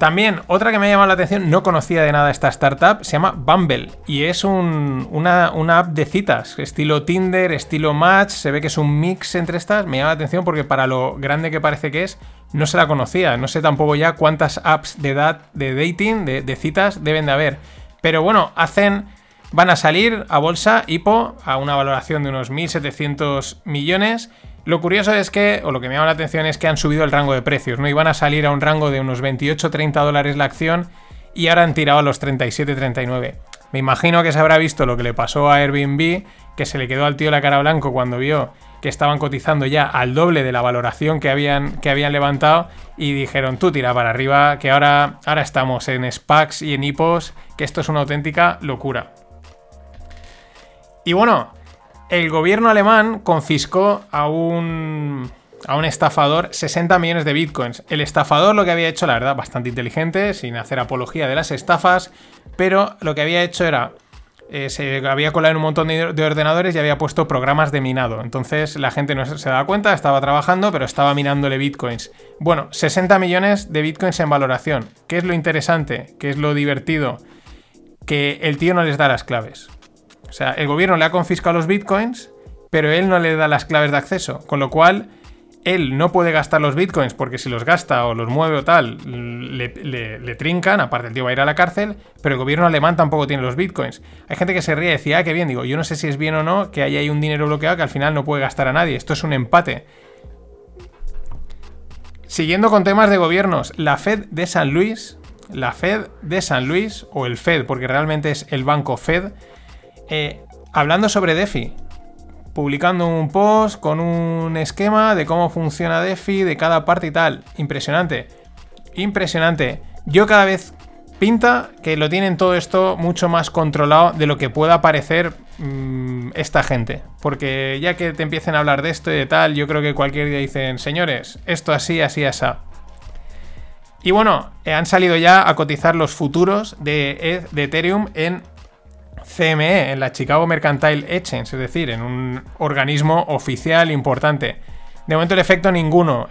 También, otra que me ha llamado la atención, no conocía de nada esta startup, se llama Bumble y es un- una, app de citas, estilo Tinder, estilo Match, se ve que es un mix entre estas, me llama la atención porque para lo grande que parece que es, no se la conocía, no sé tampoco ya cuántas apps de, dat- de dating, de, citas, deben de haber. Pero bueno, hacen, van a salir a bolsa, IPO, a una valoración de unos 1.700 millones. Lo curioso es que, o lo que me llama la atención es que han subido el rango de precios, ¿no? Iban a salir a un rango de unos 28-30 dólares la acción y ahora han tirado a los 37-39. Me imagino que se habrá visto lo que le pasó a Airbnb, que se le quedó al tío la cara blanco cuando vio que estaban cotizando ya al doble de la valoración que habían, que habían levantado y dijeron, tú tira para arriba, que ahora, ahora estamos en SPACs y en IPOs, que esto es una auténtica locura. Y bueno, el gobierno alemán confiscó a un, a un estafador 60 millones de bitcoins. El estafador lo que había hecho, la verdad, bastante inteligente, sin hacer apología de las estafas, pero lo que había hecho era... eh, se había colado en un montón de, de ordenadores y había puesto programas de minado. Entonces la gente no se daba cuenta, estaba trabajando, pero estaba minándole bitcoins. Bueno, 60 millones de bitcoins en valoración. ¿Qué es lo interesante? ¿Qué es lo divertido? Que el tío no les da las claves. O sea, el gobierno le ha confiscado los bitcoins, pero él no le da las claves de acceso. Con lo cual, él no puede gastar los bitcoins porque si los gasta o los mueve o tal, le, trincan. Aparte, el tío va a ir a la cárcel, pero el gobierno alemán tampoco tiene los bitcoins. Hay gente que se ríe y decía, ah, qué bien. Digo, yo no sé si es bien o no que ahí un dinero bloqueado que al final no puede gastar a nadie. Esto es un empate. Siguiendo con temas de gobiernos, la Fed de San Luis, la Fed de San Luis, o el Fed, porque realmente es el banco Fed, eh, hablando sobre DeFi, publicando un post con un esquema de cómo funciona DeFi, de cada parte y tal. Impresionante. Impresionante. Yo cada vez pinta que lo tienen todo esto mucho más controlado de lo que pueda parecer mm, esta gente. Porque ya que te empiecen a hablar de esto y de tal, yo creo que cualquier día dicen, señores, esto así, así, así. Y bueno, eh, han salido ya a cotizar los futuros de, E- de Ethereum en CME, en la Chicago Mercantile Exchange, es decir, en un organismo oficial importante. De momento el efecto ninguno.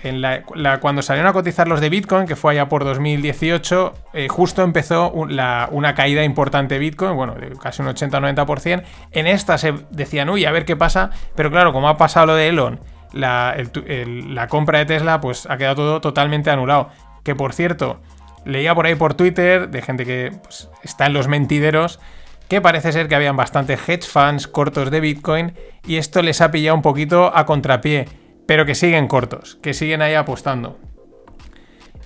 Cuando salieron a cotizar los de Bitcoin, que fue allá por 2018, eh, justo empezó una caída importante de Bitcoin, bueno, de casi un 80-90%. En esta se decían, uy, a ver qué pasa, pero claro, como ha pasado lo de Elon, la compra de Tesla pues ha quedado todo totalmente anulado. Que por cierto, leía por ahí por Twitter de gente que pues, está en los mentideros que parece ser que habían bastantes hedge funds cortos de Bitcoin y esto les ha pillado un poquito a contrapié, pero que siguen cortos, que siguen ahí apostando.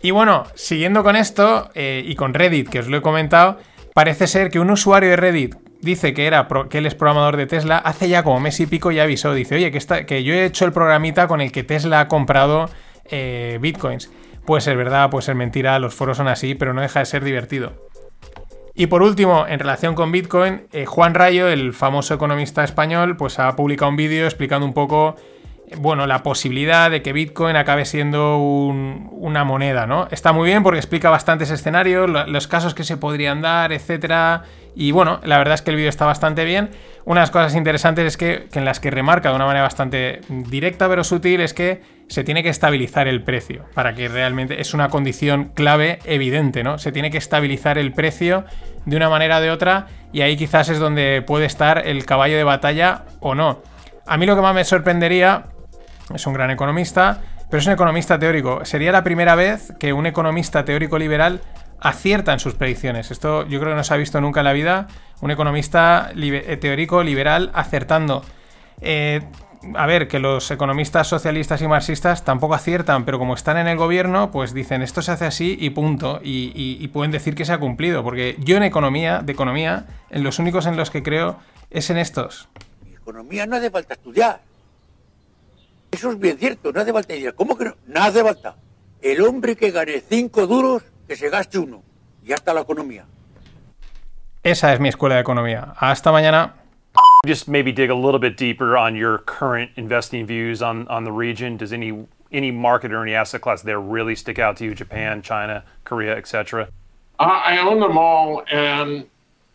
Y bueno, siguiendo con esto eh, y con Reddit, que os lo he comentado, parece ser que un usuario de Reddit dice que, era que él es programador de Tesla, hace ya como mes y pico ya avisó, dice, oye, que, que yo he hecho el programita con el que Tesla ha comprado eh, bitcoins. Puede ser verdad, puede ser mentira, los foros son así, pero no deja de ser divertido. Y por último, en relación con Bitcoin, eh, Juan Rayo, el famoso economista español, pues ha publicado un vídeo explicando un poco, bueno, la posibilidad de que Bitcoin acabe siendo un- una moneda, ¿no? Está muy bien porque explica bastantes escenarios, lo- los casos que se podrían dar, etcétera. Y bueno, la verdad es que el vídeo está bastante bien. Una de las cosas interesantes es que, que en las que remarca de una manera bastante directa pero sutil es que se tiene que estabilizar el precio para que realmente es una condición clave evidente, ¿no? Se tiene que estabilizar el precio de una manera o de otra y ahí quizás es donde puede estar el caballo de batalla o no. A mí lo que más me sorprendería es un gran economista, pero es un economista teórico. Sería la primera vez que un economista teórico liberal acierta en sus predicciones. Esto yo creo que no se ha visto nunca en la vida. Un economista eh, teórico liberal acertando. Eh, a ver, que los economistas socialistas y marxistas tampoco aciertan, pero como están en el gobierno, pues dicen esto se hace así y punto. Y- y pueden decir que se ha cumplido. Porque yo en economía, de economía, en los únicos en los que creo es en estos. Economía no hace falta estudiar. Eso es bien cierto, no hace falta estudiar. ¿Cómo que no? No hace falta. El hombre que gane cinco duros, que se gaste uno. Y ya está la economía. Esa es mi escuela de economía. Hasta mañana. just maybe dig a little bit deeper on your current investing views on, on the region. Does any any market or any asset class there really stick out to you? Japan, China, Korea, etc. I I own them all, and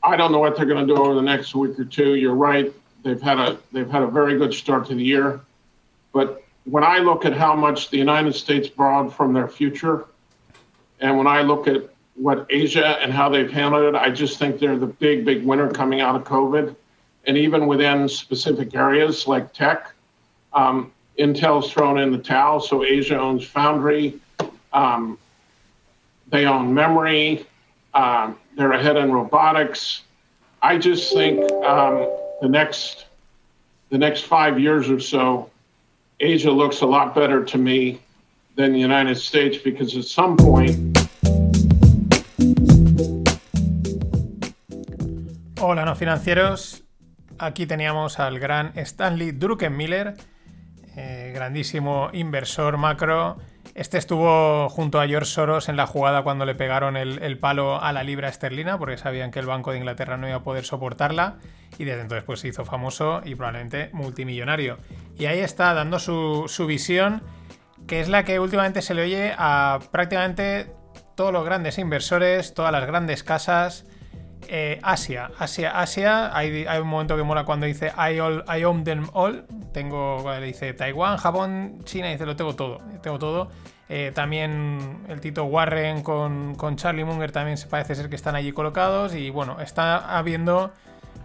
I don't know what they're going to do over the next week or two. You're right; they've had a they've had a very good start to the year, but when I look at how much the United States borrowed from their future, and when I look at what Asia and how they've handled it, I just think they're the big big winner coming out of COVID, and even within specific areas like tech, um, Intel's thrown in the towel. So Asia owns Foundry. Um, they own memory. Um, they're ahead in robotics. I just think um, the next the next five years or so, Asia looks a lot better to me than the United States because at some point Hola, no financieros. Aquí teníamos al gran Stanley Druckenmiller, eh, grandísimo inversor macro. Este estuvo junto a George Soros en la jugada cuando le pegaron el, palo a la libra esterlina, porque sabían que el Banco de Inglaterra no iba a poder soportarla. Y desde entonces pues, se hizo famoso y probablemente multimillonario. Y ahí está dando su visión, que es la que últimamente se le oye a prácticamente todos los grandes inversores, todas las grandes casas. Eh, Asia, Asia, Asia. Hay, un momento que mola cuando dice I, all, I own them all. Tengo, le dice Taiwán, Japón, China. Dice lo tengo todo, tengo todo. Eh, también el Tito Warren con, con, Charlie Munger también se parece ser que están allí colocados. Y bueno, está habiendo.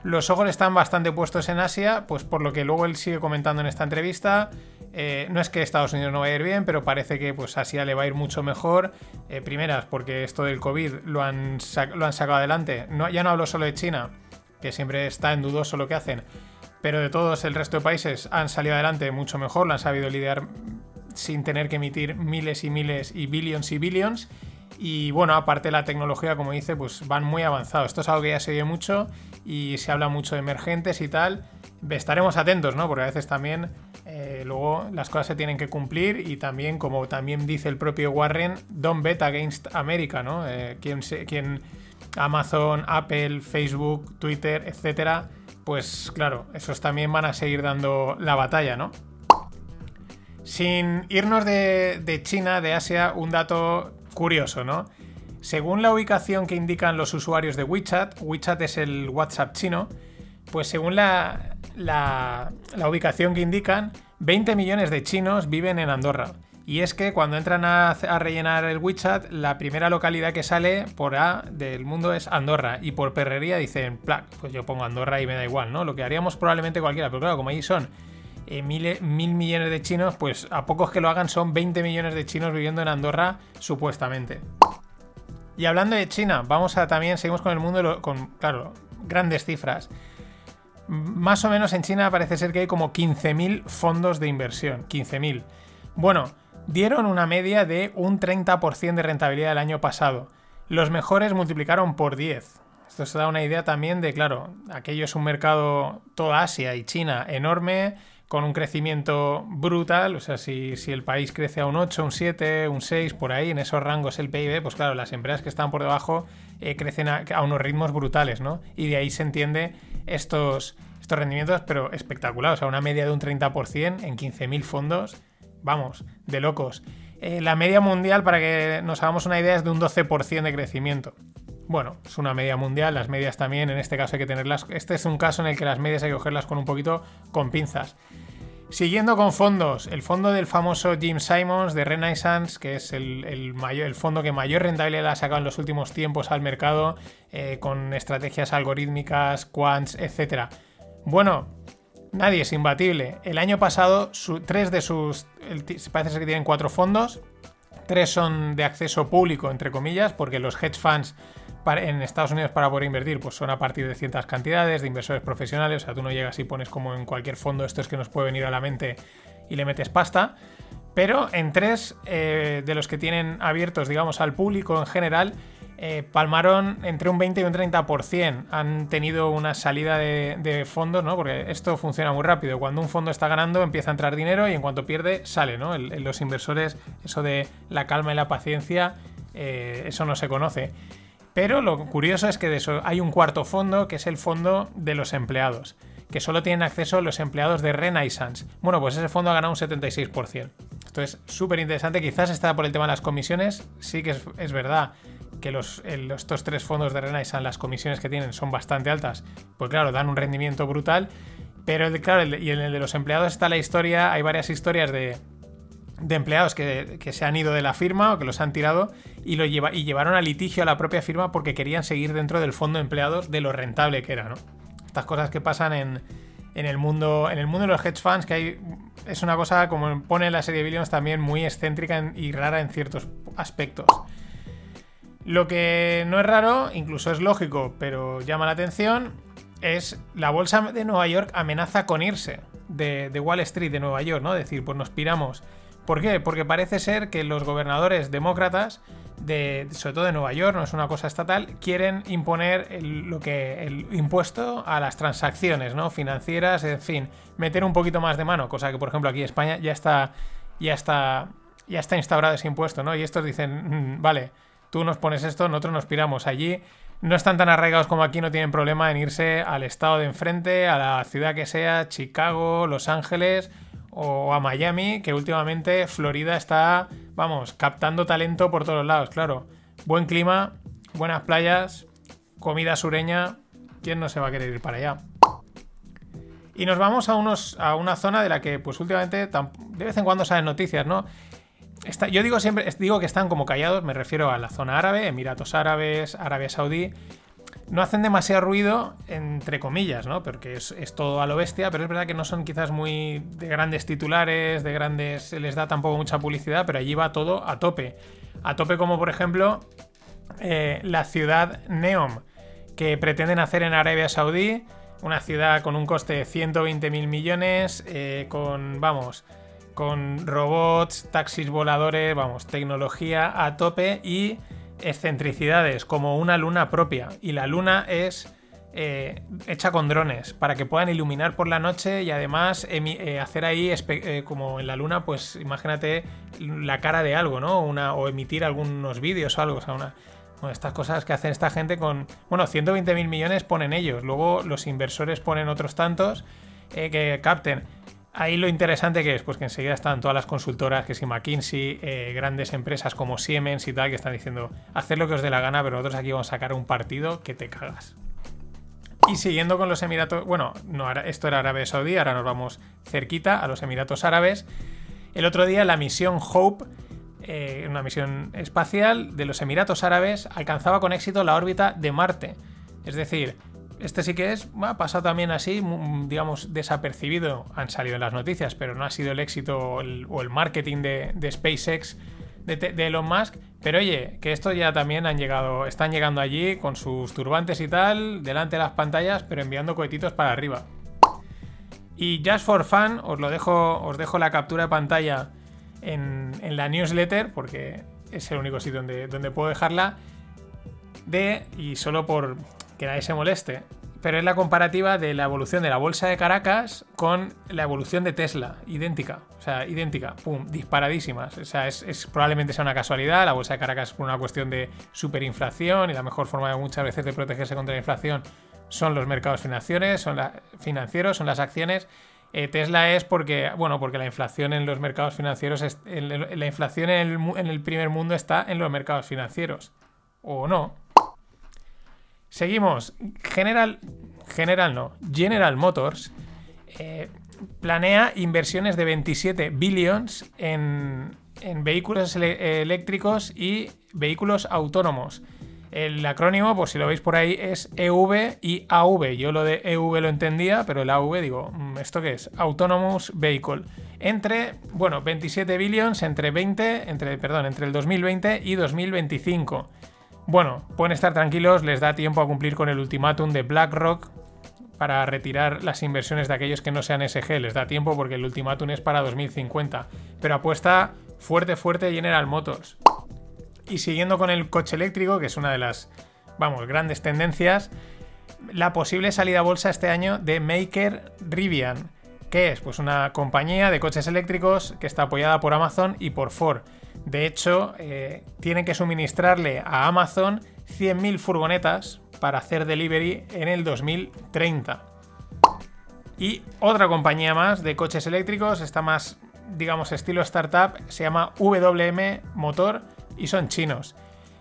Los ojos están bastante puestos en Asia, pues por lo que luego él sigue comentando en esta entrevista. Eh, no es que Estados Unidos no vaya a ir bien, pero parece que pues Asia le va a ir mucho mejor. Eh, primeras, porque esto del COVID lo han, lo han sacado adelante. No, ya no hablo solo de China, que siempre está en dudoso lo que hacen, pero de todos el resto de países han salido adelante mucho mejor, lo han sabido lidiar sin tener que emitir miles y miles y billions y billions. Y bueno, aparte la tecnología, como dice, pues van muy avanzados. Esto es algo que ya se oye mucho y se habla mucho de emergentes y tal. Estaremos atentos, ¿no? Porque a veces también eh, luego las cosas se tienen que cumplir y también, como también dice el propio Warren, don't bet against America, ¿no? Eh, quien, quien Amazon, Apple, Facebook, Twitter, etcétera, pues claro, esos también van a seguir dando la batalla, ¿no? Sin irnos de, de China, de Asia, un dato curioso, ¿no? Según la ubicación que indican los usuarios de WeChat, WeChat es el WhatsApp chino, pues según la, la, ubicación que indican, 20 millones de chinos viven en Andorra. Y es que cuando entran a, rellenar el WeChat, la primera localidad que sale por A del mundo es Andorra. Y por perrería dicen, plac, pues yo pongo Andorra y me da igual, ¿no? Lo que haríamos probablemente cualquiera, pero claro, como allí son eh, mil, mil millones de chinos, pues a pocos que lo hagan son 20 millones de chinos viviendo en Andorra, supuestamente. Y hablando de China, vamos a también, seguimos con el mundo, con, claro, grandes cifras. Más o menos en China parece ser que hay como 15.000 fondos de inversión. 15.000. Bueno, dieron una media de un 30% de rentabilidad el año pasado. Los mejores multiplicaron por 10. Esto se da una idea también de, claro, aquello es un mercado, toda Asia y China, enorme, con un crecimiento brutal. O sea, si, si el país crece a un 8, un 7, un 6, por ahí, en esos rangos el PIB, pues claro, las empresas que están por debajo eh, crecen a, a unos ritmos brutales, ¿no? Y de ahí se entiende estos, estos rendimientos, pero espectacular. O sea, una media de un 30% en 15.000 fondos, vamos, de locos. Eh, la media mundial, para que nos hagamos una idea, es de un 12% de crecimiento. Bueno, es una media mundial, las medias también, en este caso hay que tenerlas. Este es un caso en el que las medias hay que cogerlas con un poquito con pinzas. Siguiendo con fondos, el fondo del famoso Jim Simons de Renaissance, que es el, el mayor, el fondo que mayor rentabilidad ha sacado en los últimos tiempos al mercado, eh, con estrategias algorítmicas, quants, etc. Bueno, nadie es imbatible. El año pasado, tres de sus. parece ser que tienen cuatro fondos. Tres son de acceso público, entre comillas, porque los hedge funds en Estados Unidos para poder invertir pues son a partir de ciertas cantidades de inversores profesionales. O sea, tú no llegas y pones como en cualquier fondo estos que nos puede venir a la mente y le metes pasta. Pero en tres eh, de los que tienen abiertos, digamos, al público en general, eh, palmaron entre un 20 y un 30%. Han tenido una salida de, fondos, ¿no? Porque esto funciona muy rápido. Cuando un fondo está ganando, empieza a entrar dinero y en cuanto pierde, sale, ¿no? Los inversores, eso de la calma y la paciencia, eh, eso no se conoce. Pero lo curioso es que de eso hay un cuarto fondo, que es el fondo de los empleados, que solo tienen acceso los empleados de Renaissance. Bueno, pues ese fondo ha ganado un 76%. Esto es súper interesante, quizás está por el tema de las comisiones, sí que es, verdad que los, estos tres fondos de Renaissance, las comisiones que tienen son bastante altas, pues claro, dan un rendimiento brutal, pero claro, y en el de los empleados está la historia, hay varias historias de, de empleados que, que se han ido de la firma o que los han tirado y, lo lleva, y llevaron a litigio a la propia firma porque querían seguir dentro del fondo de empleados de lo rentable que era, ¿no? Estas cosas que pasan en, en el mundo en el mundo de los hedge funds que hay es una cosa como pone la serie Billions también muy excéntrica y rara en ciertos aspectos. Lo que no es raro, incluso es lógico, pero llama la atención, es la bolsa de Nueva York amenaza con irse de, de Wall Street de Nueva York, ¿no? Es decir, pues nos piramos. ¿Por qué? Porque parece ser que los gobernadores demócratas, de, sobre todo de Nueva York, no es una cosa estatal, quieren imponer el, lo que, el impuesto a las transacciones ¿no? financieras, en fin, meter un poquito más de mano, cosa que por ejemplo aquí en España ya está, ya está, ya está instaurado ese impuesto, ¿no? Y estos dicen, "Mm, vale, tú nos pones esto, nosotros nos piramos allí. No están tan arraigados como aquí, no tienen problema en irse al estado de enfrente, a la ciudad que sea, Chicago, Los Ángeles o a Miami, que últimamente Florida está, vamos, captando talento por todos lados, claro. Buen clima, buenas playas, comida sureña, ¿quién no se va a querer ir para allá? Y nos vamos a, unos, a una zona de la que, pues últimamente, de vez en cuando salen noticias, ¿no? Está- yo digo siempre, digo que están como callados, me refiero a la zona árabe, Emiratos Árabes, Arabia Saudí. No hacen demasiado ruido, entre comillas, ¿no? Porque es, todo a lo bestia, pero es verdad que no son quizás muy de grandes titulares, de grandes. se les da tampoco mucha publicidad, pero allí va todo a tope. A tope, como por ejemplo, eh, la ciudad Neom, que pretenden hacer en Arabia Saudí, una ciudad con un coste de 120 mil millones, eh, con, vamos, con robots, taxis voladores, vamos, tecnología a tope y excentricidades, como una luna propia. Y la luna es eh, hecha con drones, para que puedan iluminar por la noche y además eh, hacer ahí, eh, como en la luna, pues imagínate la cara de algo, ¿no? Una, o emitir algunos vídeos o algo, o sea, una, estas cosas que hacen esta gente con. Bueno, 120 mil millones ponen ellos. Luego los inversores ponen otros tantos que capten. Ahí lo interesante que es, pues que enseguida están todas las consultoras, que si McKinsey, eh, grandes empresas como Siemens y tal, que están diciendo, haced lo que os dé la gana, pero nosotros aquí vamos a sacar un partido que te cagas. Y siguiendo con los Emiratos, bueno, no, esto era Arabia Saudí, ahora nos vamos cerquita a los Emiratos Árabes. El otro día la misión Hope, eh, una misión espacial de los Emiratos Árabes, alcanzaba con éxito la órbita de Marte. Es decir, este sí que es, ha pasado también así, mm, digamos, desapercibido. Han salido en las noticias, pero no ha sido el éxito o el, marketing de, SpaceX de Elon Musk. Pero oye, que esto ya también han llegado, están llegando allí con sus turbantes y tal, delante de las pantallas, pero enviando cohetitos para arriba. Y Just for Fun, os lo dejo, os dejo la captura de pantalla en, en la newsletter, porque es el único sitio donde, donde puedo dejarla. De, y solo por que nadie se moleste, pero es la comparativa de la evolución de la bolsa de Caracas con la evolución de Tesla, idéntica, o sea, idéntica, pum, disparadísimas. O sea, es, probablemente sea una casualidad, la bolsa de Caracas por una cuestión de superinflación y la mejor forma de muchas veces de protegerse contra la inflación son los mercados financieros, son la- financieros, son las acciones. Eh, Tesla es porque, bueno, porque la inflación en los mercados financieros, la inflación en el primer mundo está en los mercados financieros. O no, Seguimos. General. General no. General Motors eh, planea inversiones de 27 billions en, en vehículos eléctricos y vehículos autónomos. El acrónimo, pues si lo veis por ahí, es EV y AV. Yo lo de EV lo entendía, pero el AV digo, mm, ¿esto qué es? Autonomous Vehicle. Entre, bueno, 27 billions entre 20, entre, perdón, entre el 2020 y 2025. Bueno, pueden estar tranquilos, les da tiempo a cumplir con el ultimátum de BlackRock para retirar las inversiones de aquellos que no sean SG. Les da tiempo porque el ultimátum es para 2050. Pero apuesta fuerte, fuerte General Motors. Y siguiendo con el coche eléctrico, que es una de las, vamos, grandes tendencias, la posible salida a bolsa este año de Maker Rivian. ¿Qué es? Pues una compañía de coches eléctricos que está apoyada por Amazon y por Ford. De hecho, eh, tienen que suministrarle a Amazon 100.000 furgonetas para hacer delivery en el 2030. Y otra compañía más de coches eléctricos, está más, digamos, estilo startup, se llama WM Motor y son chinos.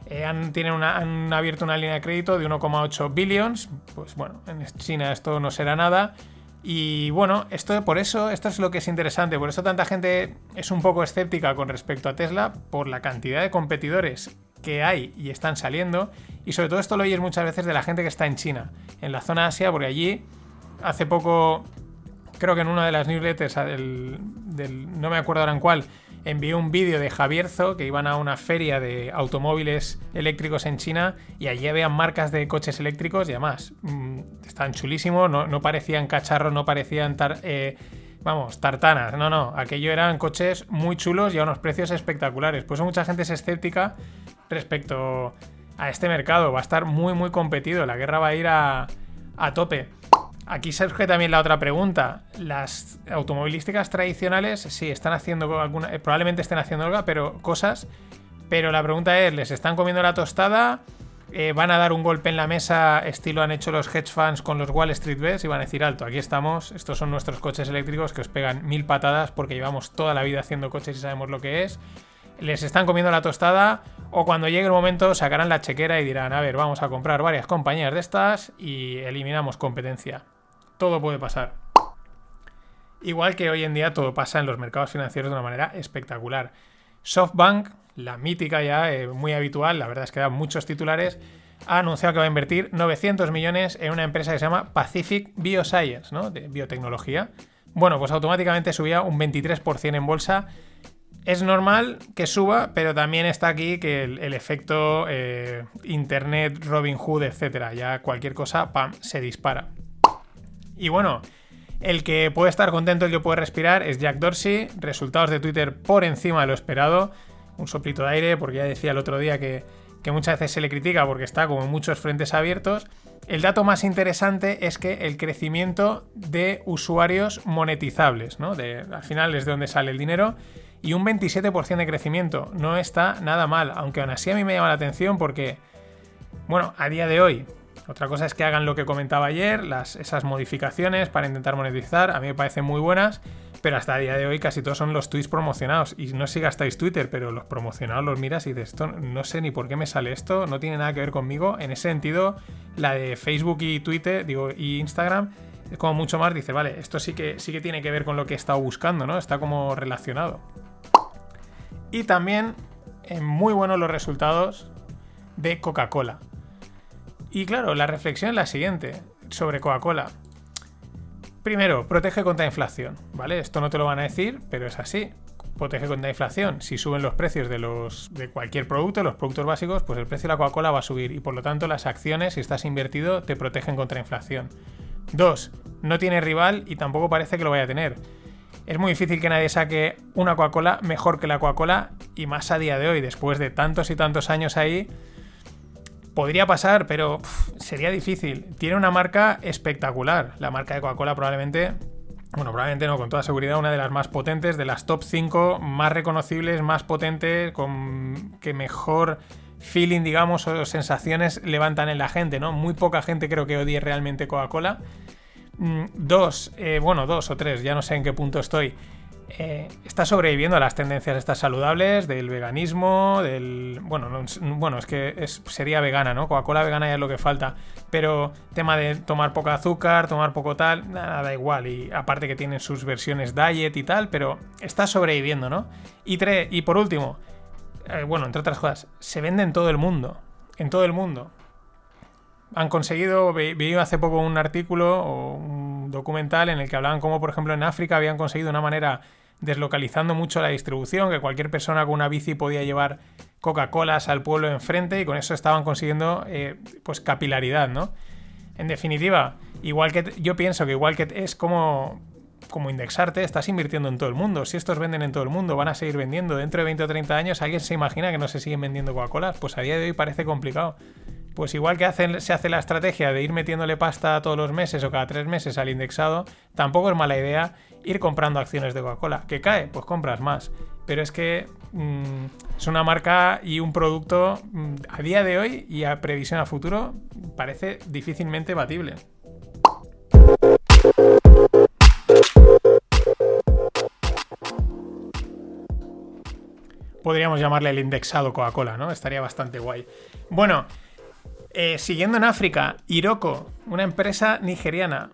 Eh, han, tienen han abierto una línea de crédito de 1,8 billions. Pues bueno, en China esto no será nada. Y bueno, esto por eso, esto es lo que es interesante. Por eso tanta gente es un poco escéptica con respecto a Tesla, por la cantidad de competidores que hay y están saliendo. Y sobre todo esto lo oyes muchas veces de la gente que está en China, en la zona Asia, porque allí hace poco creo que en una de las newsletters del, del- no me acuerdo ahora en cuál, envió un vídeo de Javierzo que iban a una feria de automóviles eléctricos en China y allí habían marcas de coches eléctricos y además mm, están chulísimos, no, no parecían cacharros, no parecían eh, vamos, tartanas, no, no, aquello eran coches muy chulos y a unos precios espectaculares. Por eso mucha gente es escéptica respecto a este mercado, va a estar muy muy competido, la guerra va a ir a, a tope. Aquí surge también la otra pregunta. Las automovilísticas tradicionales sí están haciendo alguna, eh, probablemente estén haciendo algo, pero cosas. Pero la pregunta es, ¿les están comiendo la tostada? Eh, ¿Van a dar un golpe en la mesa estilo han hecho los hedge funds con los Wall Street Bets y van a decir, alto, aquí estamos, estos son nuestros coches eléctricos que os pegan mil patadas porque llevamos toda la vida haciendo coches y sabemos lo que es? les están comiendo la tostada o cuando llegue el momento sacarán la chequera y dirán, a ver, vamos a comprar varias compañías de estas y eliminamos competencia. Todo puede pasar. Igual que hoy en día todo pasa en los mercados financieros de una manera espectacular. SoftBank, la mítica ya, eh, muy habitual, la verdad es que da muchos titulares, ha anunciado que va a invertir 900 millones en una empresa que se llama Pacific Bioscience, ¿no? De biotecnología. Bueno, pues automáticamente subía un 23% en bolsa es normal que suba, pero también está aquí que el, efecto eh, Internet, Robin Hood, etcétera. Ya cualquier cosa, pam, se dispara. Y bueno, el que puede estar contento, el que puede respirar, es Jack Dorsey. Resultados de Twitter por encima de lo esperado. Un soplito de aire, porque ya decía el otro día que, que muchas veces se le critica porque está como en muchos frentes abiertos. El dato más interesante es que el crecimiento de usuarios monetizables, ¿no? De, al final es de donde sale el dinero y un 27% de crecimiento. No está nada mal, aunque aún así a mí me llama la atención porque, bueno, a día de hoy, otra cosa es que hagan lo que comentaba ayer, las, esas modificaciones para intentar monetizar, a mí me parecen muy buenas, pero hasta a día de hoy casi todos son los tweets promocionados. Y no sé si gastáis Twitter, pero los promocionados los miras y dices, esto no sé ni por qué me sale esto, no tiene nada que ver conmigo. En ese sentido, la de Facebook y Twitter, digo, y Instagram, es como mucho más, dice, vale, esto sí que, sí que tiene que ver con lo que he estado buscando, ¿no? Está como relacionado. Y también muy buenos los resultados de Coca-Cola. Y claro, la reflexión es la siguiente. sobre Coca-Cola. Primero, protege contra inflación, ¿vale? Esto no te lo van a decir, pero es así. Protege contra inflación. Si suben los precios de, los, de cualquier producto, los productos básicos, pues el precio de la Coca-Cola va a subir y por lo tanto las acciones, si estás invertido, te protegen contra inflación. Dos, no tiene rival y tampoco parece que lo vaya a tener. Es muy difícil que nadie saque una Coca-Cola mejor que la Coca-Cola y más a día de hoy, después de tantos y tantos años ahí. Podría pasar, pero sería difícil. Tiene una marca espectacular. La marca de Coca-Cola probablemente, bueno, probablemente no, con toda seguridad, una de las más potentes, de las top 5 más reconocibles, más potentes, con que mejor feeling, digamos, o sensaciones levantan en la gente, ¿no? Muy poca gente creo que odie realmente Coca-Cola. Mm, dos, eh, bueno, dos o tres, ya no sé en qué punto estoy. Eh, está sobreviviendo a las tendencias estas saludables, del veganismo, del... Bueno, no- bueno es que sería vegana, ¿no? Coca-Cola vegana ya es lo que falta. Pero tema de tomar poco azúcar, tomar poco tal, nada, da igual. Y aparte que tienen sus versiones diet y tal, pero está sobreviviendo, ¿no? Y, tres, y por último, eh, bueno, entre otras cosas, se vende en todo el mundo. En todo el mundo han conseguido, ve- vi hace poco un artículo o un documental en el que hablaban cómo, por ejemplo, en África habían conseguido una manera deslocalizando mucho la distribución, que cualquier persona con una bici podía llevar Coca-Colas al pueblo enfrente y con eso estaban consiguiendo eh, pues capilaridad, ¿no? En definitiva, igual que yo pienso que igual que es como como indexarte, estás invirtiendo en todo el mundo. Si estos venden en todo el mundo, van a seguir vendiendo. Dentro de 20 o 30 años, ¿alguien se imagina que no se siguen vendiendo Coca-Cola? Pues a día de hoy parece complicado. Pues igual que hacen- se hace la estrategia de ir metiéndole pasta todos los meses o cada tres meses al indexado, tampoco es mala idea ir comprando acciones de Coca-Cola. ¿Que cae? Pues compras más. Pero es que mm, es una marca y un producto mm, a día de hoy y a previsión a futuro parece difícilmente batible. Podríamos llamarle el indexado Coca-Cola, ¿no? Estaría bastante guay. Bueno, eh, siguiendo en África, Iroko, una empresa nigeriana,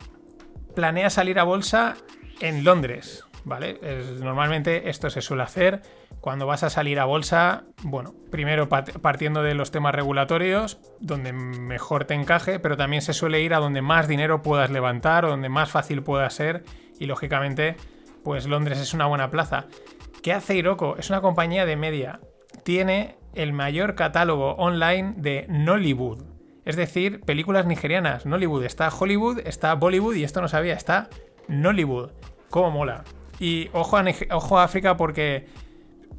planea salir a bolsa en Londres, ¿vale? Normalmente esto se suele hacer cuando vas a salir a bolsa, bueno, primero partiendo de los temas regulatorios, donde mejor te encaje, pero también se suele ir a donde más dinero puedas levantar o donde más fácil pueda ser y lógicamente, pues Londres es una buena plaza. ¿Qué hace Iroko? Es una compañía de media. Tiene el mayor catálogo online de Nollywood. Es decir, películas nigerianas. Nollywood está Hollywood, está Bollywood y esto no sabía, está Nollywood. ¿Cómo mola? Y ojo a, ojo a África porque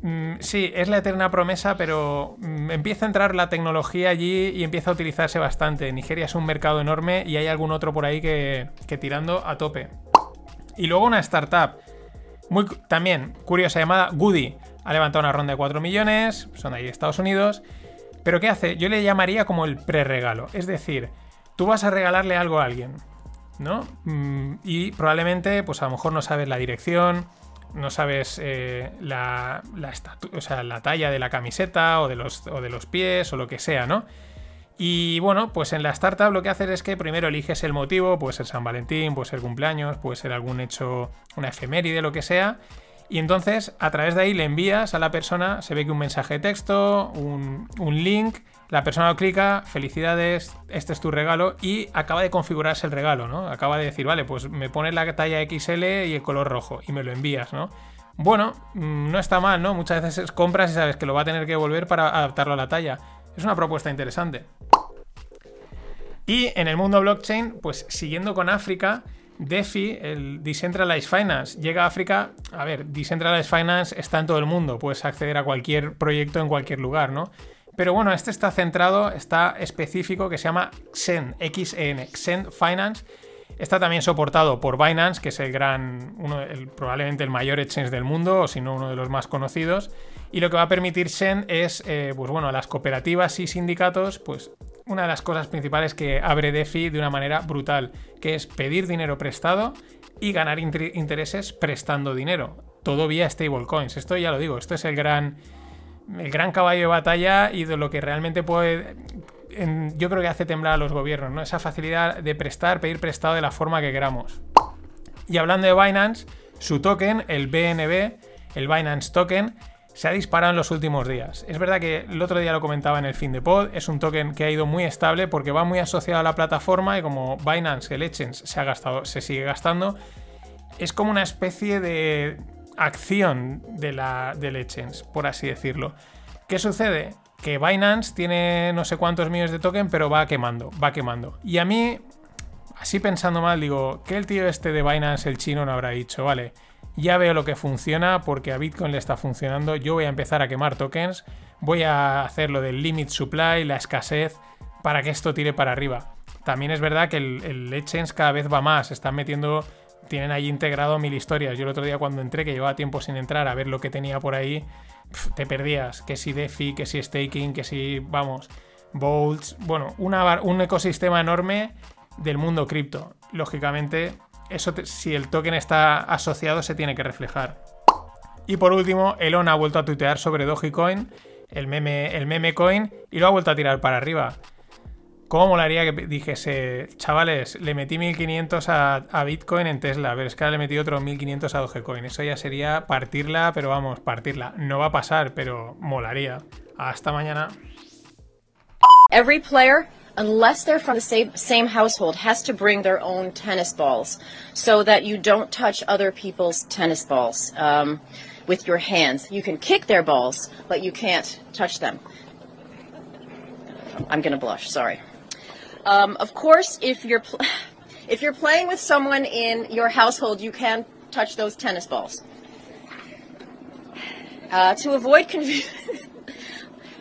mm, sí, es la eterna promesa, pero mm, empieza a entrar la tecnología allí y empieza a utilizarse bastante. Nigeria es un mercado enorme y hay algún otro por ahí que, que tirando a tope. Y luego una startup muy también curiosa llamada Goody. Ha levantado una ronda de 4 millones, son ahí Estados Unidos. Pero ¿qué hace? Yo le llamaría como el pre-regalo. Es decir, tú vas a regalarle algo a alguien, ¿no? Mm, y probablemente, pues a lo mejor no sabes la dirección, no sabes eh, la, la o sea, la talla de la camiseta o de, los, o de los pies o lo que sea, ¿no? Y bueno, pues en la startup lo que haces es que primero eliges el motivo, puede ser San Valentín, puede ser cumpleaños, puede ser algún hecho, una efeméride, lo que sea. Y entonces a través de ahí le envías a la persona, se ve que un mensaje de texto, un, un link, la persona lo clica, felicidades, este es tu regalo y acaba de configurarse el regalo, ¿no? Acaba de decir, vale, pues me pones la talla XL y el color rojo y me lo envías, ¿no? Bueno, mm, no está mal, ¿no? Muchas veces compras y sabes que lo va a tener que devolver para adaptarlo a la talla. Es una propuesta interesante. Y en el mundo blockchain, pues siguiendo con África, DeFi, el Decentralized Finance, llega a África. A ver, Decentralized Finance está en todo el mundo, puedes acceder a cualquier proyecto en cualquier lugar, ¿no? Pero bueno, este está centrado, está específico, que se llama Xen, XEN, Xen Finance. Está también soportado por Binance, que es el gran, uno, probablemente el mayor exchange del mundo, o si no uno de los más conocidos. Y lo que va a permitir Xen es, eh, pues bueno, a las cooperativas y sindicatos, pues una de las cosas principales que abre DeFi de una manera brutal, que es pedir dinero prestado y ganar inter- intereses prestando dinero. Todo vía stablecoins. Esto ya lo digo, esto es el gran, el gran caballo de batalla y de lo que realmente puede. yo creo que hace temblar a los gobiernos, ¿no? Esa facilidad de prestar, pedir prestado de la forma que queramos. Y hablando de Binance, su token, el BNB, el Binance Token, se ha disparado en los últimos días. Es verdad que el otro día lo comentaba en el fin de pod, es un token que ha ido muy estable porque va muy asociado a la plataforma y como Binance, el Exchange, se, ha gastado, se sigue gastando, es como una especie de acción de la, del Exchange, por así decirlo. ¿Qué sucede? Que Binance tiene no sé cuántos millones de token, pero va quemando, va quemando. Y a mí, así pensando mal, digo, que el tío este de Binance, el chino, no habrá dicho, vale, ya veo lo que funciona porque a Bitcoin le está funcionando, yo voy a empezar a quemar tokens, voy a hacer lo del limit supply, la escasez, para que esto tire para arriba. También es verdad que el, el cada vez va más, están metiendo, tienen ahí integrado mil historias. Yo el otro día cuando entré, que llevaba tiempo sin entrar a ver lo que tenía por ahí, te perdías, que si DeFi, que si staking, que si, vamos, Bolts, bueno, una, un ecosistema enorme del mundo cripto. Lógicamente, eso si el token está asociado se tiene que reflejar. Y por último, Elon ha vuelto a tuitear sobre Dogecoin, el meme, el meme coin, y lo ha vuelto a tirar para arriba. ¿Cómo molaría que dijese, chavales, le metí 1500 a, a Bitcoin en Tesla, pero es que ahora le metí otros 1500 a Dogecoin? Eso ya sería partirla, pero vamos, partirla. No va a pasar, pero molaría. Hasta mañana. Every player, unless they're from the same, same household, has to bring their own tennis balls so that you don't touch other people's tennis balls um, with your hands. You can kick their balls, but you can't touch them. I'm going to blush, sorry. Um, of course, if you're, pl- if you're playing with someone in your household, you can touch those tennis balls. Uh, to avoid confusion.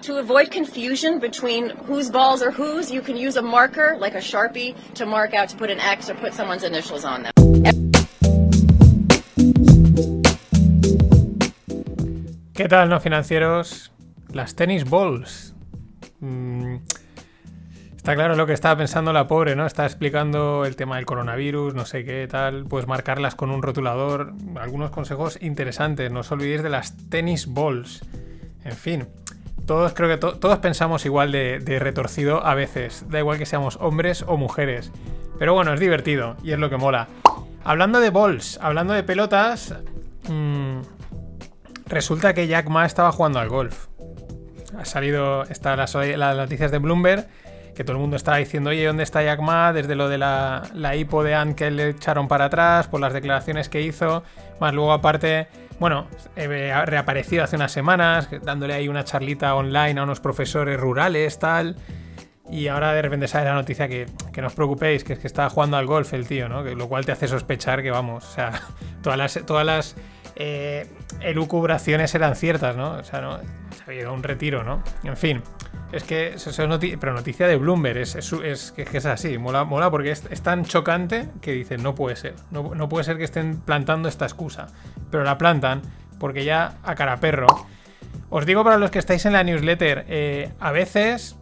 To avoid confusion between whose balls are whose, you can use a marker, like a Sharpie, to mark out to put an X or put someone's initials on them. ¿Qué tal, no financieros? Las tenis balls. Mm, está claro lo que estaba pensando la pobre, ¿no? Está explicando el tema del coronavirus, no sé qué tal. Pues marcarlas con un rotulador. Algunos consejos interesantes. No os olvidéis de las tenis balls. En fin. Todos creo que to- todos pensamos igual de, retorcido a veces. Da igual que seamos hombres o mujeres. Pero bueno, es divertido y es lo que mola. Hablando de balls, hablando de pelotas. mm, Resulta que Jack Ma estaba jugando al golf. Ha salido, están las noticias de Bloomberg, que todo el mundo estaba diciendo, oye, ¿dónde está Jack Ma? Desde lo de la, la hipo de Ant que le echaron para atrás, por las declaraciones que hizo, más luego aparte, bueno, eh, reaparecido hace unas semanas, dándole ahí una charlita online a unos profesores rurales, tal. Y ahora de repente sale la noticia que, que no os preocupéis, que es que estaba jugando al golf el tío, ¿no? Que, lo cual te hace sospechar que, vamos, o sea, todas las, todas las eh, elucubraciones eran ciertas, ¿no? O sea, no, se había ido a un retiro, ¿no? En fin, es que es pero noticia de Bloomberg, es, es, que es así, mola, mola porque es, es tan chocante que dicen, no puede ser, no, no puede ser que estén plantando esta excusa, pero la plantan porque ya a cara perro. Os digo para los que estáis en la newsletter, eh, a veces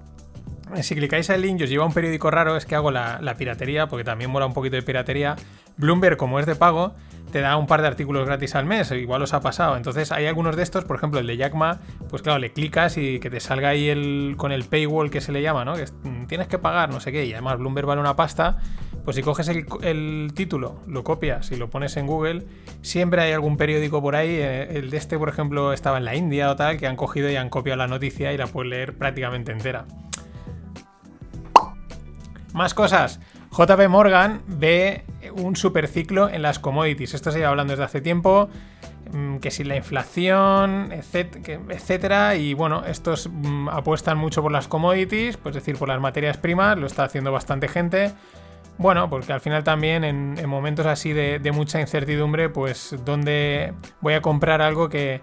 si clicáis al link y os lleva un periódico raro, es que hago la piratería, porque también mola un poquito de piratería. Bloomberg, como es de pago, te da un par de artículos gratis al mes, igual os ha pasado. Entonces hay algunos de estos, por ejemplo el de Jack Ma, pues claro, le clicas y que te salga ahí el, con el paywall que se le llama, ¿no? Que mm, tienes que pagar, no sé qué, y además Bloomberg vale una pasta. Pues si coges el, el título, lo copias y lo pones en Google, siempre hay algún periódico por ahí. eh, El de este, por ejemplo, estaba en la India o tal, que han cogido y han copiado la noticia y la puedes leer prácticamente entera. Más cosas. JP Morgan ve un superciclo en las commodities. Esto se lleva hablando desde hace tiempo. mm, Que si la inflación, etcétera. Y bueno, estos mm, apuestan mucho por las commodities, pues es decir, por las materias primas. Lo está haciendo bastante gente. Bueno, porque al final también en, en momentos así de, mucha incertidumbre, pues donde voy a comprar algo que,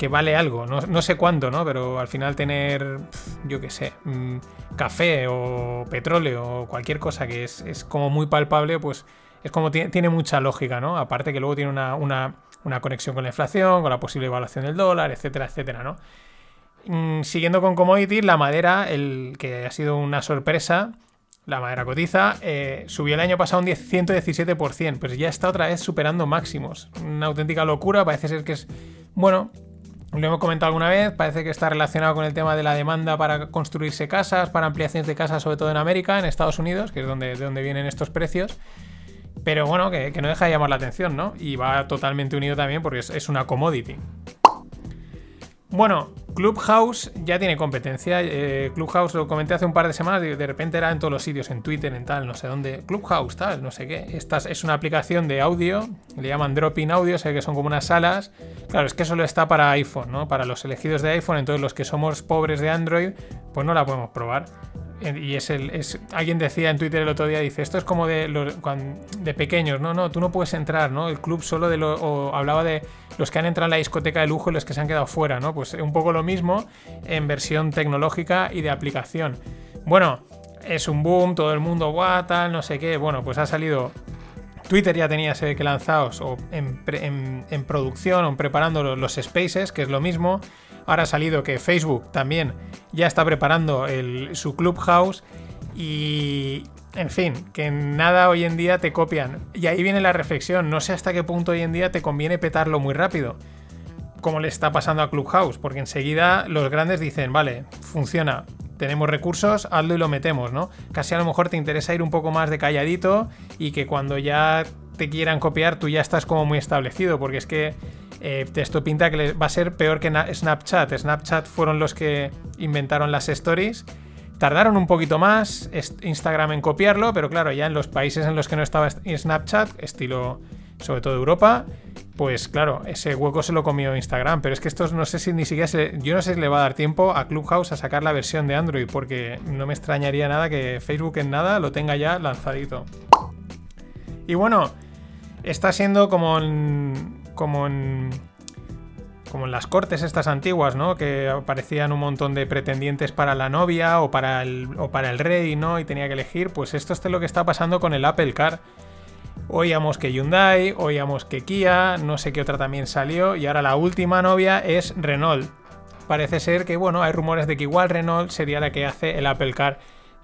que vale algo, no, no sé cuánto, ¿no? Pero al final tener, yo qué sé, mm, café o petróleo o cualquier cosa que es, es como muy palpable, pues es como tiene, mucha lógica, ¿no? Aparte que luego tiene una, una- una conexión con la inflación, con la posible evaluación del dólar, etcétera, etcétera, ¿no? Mm, siguiendo con commodities, la madera, el que ha sido una sorpresa, la madera cotiza, eh, subió el año pasado un 10 117%, pues ya está otra vez superando máximos. Una auténtica locura, parece ser que es, bueno, lo hemos comentado alguna vez, parece que está relacionado con el tema de la demanda para construirse casas, para ampliaciones de casas, sobre todo en América, en Estados Unidos, que es donde, de donde vienen estos precios. Pero bueno, que, no deja de llamar la atención, ¿no? Y va totalmente unido también porque es, es una commodity. Bueno, Clubhouse ya tiene competencia. Eh, Clubhouse lo comenté hace un par de semanas y de repente era en todos los sitios, en Twitter, en tal, no sé dónde. Clubhouse, tal, no sé qué. Esta es una aplicación de audio, le llaman Drop-in Audio, sé que son como unas salas. Claro, es que solo está para iPhone, ¿no? Para los elegidos de iPhone, entonces los que somos pobres de Android, pues no la podemos probar. Y es el. Es, alguien decía en Twitter el otro día, dice, esto es como de, los, de pequeños, no, no, tú no puedes entrar, ¿no? El club solo de los. O hablaba de los que han entrado en la discoteca de lujo y los que se han quedado fuera, ¿no? Pues un poco lo mismo en versión tecnológica y de aplicación. Bueno, es un boom, todo el mundo, guau, tal, no sé qué. Bueno, pues ha salido Twitter ya tenía se que lanzados o en, en, producción o preparando los, los, spaces, que es lo mismo. Ahora ha salido que Facebook también ya está preparando su Clubhouse y, en fin, que nada hoy en día te copian. Y ahí viene la reflexión, no sé hasta qué punto hoy en día te conviene petarlo muy rápido, como le está pasando a Clubhouse, porque enseguida los grandes dicen, vale, funciona, tenemos recursos, hazlo y lo metemos, ¿no? Casi a lo mejor te interesa ir un poco más de calladito y que cuando ya te quieran copiar tú ya estás como muy establecido, porque es que eh, esto pinta que va a ser peor que Snapchat. Snapchat fueron los que inventaron las stories. Tardaron un poquito más Instagram en copiarlo, pero claro, ya en los países en los que no estaba Snapchat, estilo sobre todo Europa, pues claro, ese hueco se lo comió Instagram. Pero es que esto no sé si ni siquiera se, yo no sé si le va a dar tiempo a Clubhouse a sacar la versión de Android, porque no me extrañaría nada que Facebook en nada lo tenga ya lanzadito. Y bueno, está siendo como como en como en las cortes estas antiguas, ¿no? Que aparecían un montón de pretendientes para la novia o para el, o para el rey, ¿no? Y tenía que elegir. Pues esto es lo que está pasando con el Apple Car. Oíamos que Hyundai, oíamos que Kia, no sé qué otra también salió. Y ahora la última novia es Renault. Parece ser que, bueno, hay rumores de que igual Renault sería la que hace el Apple Car.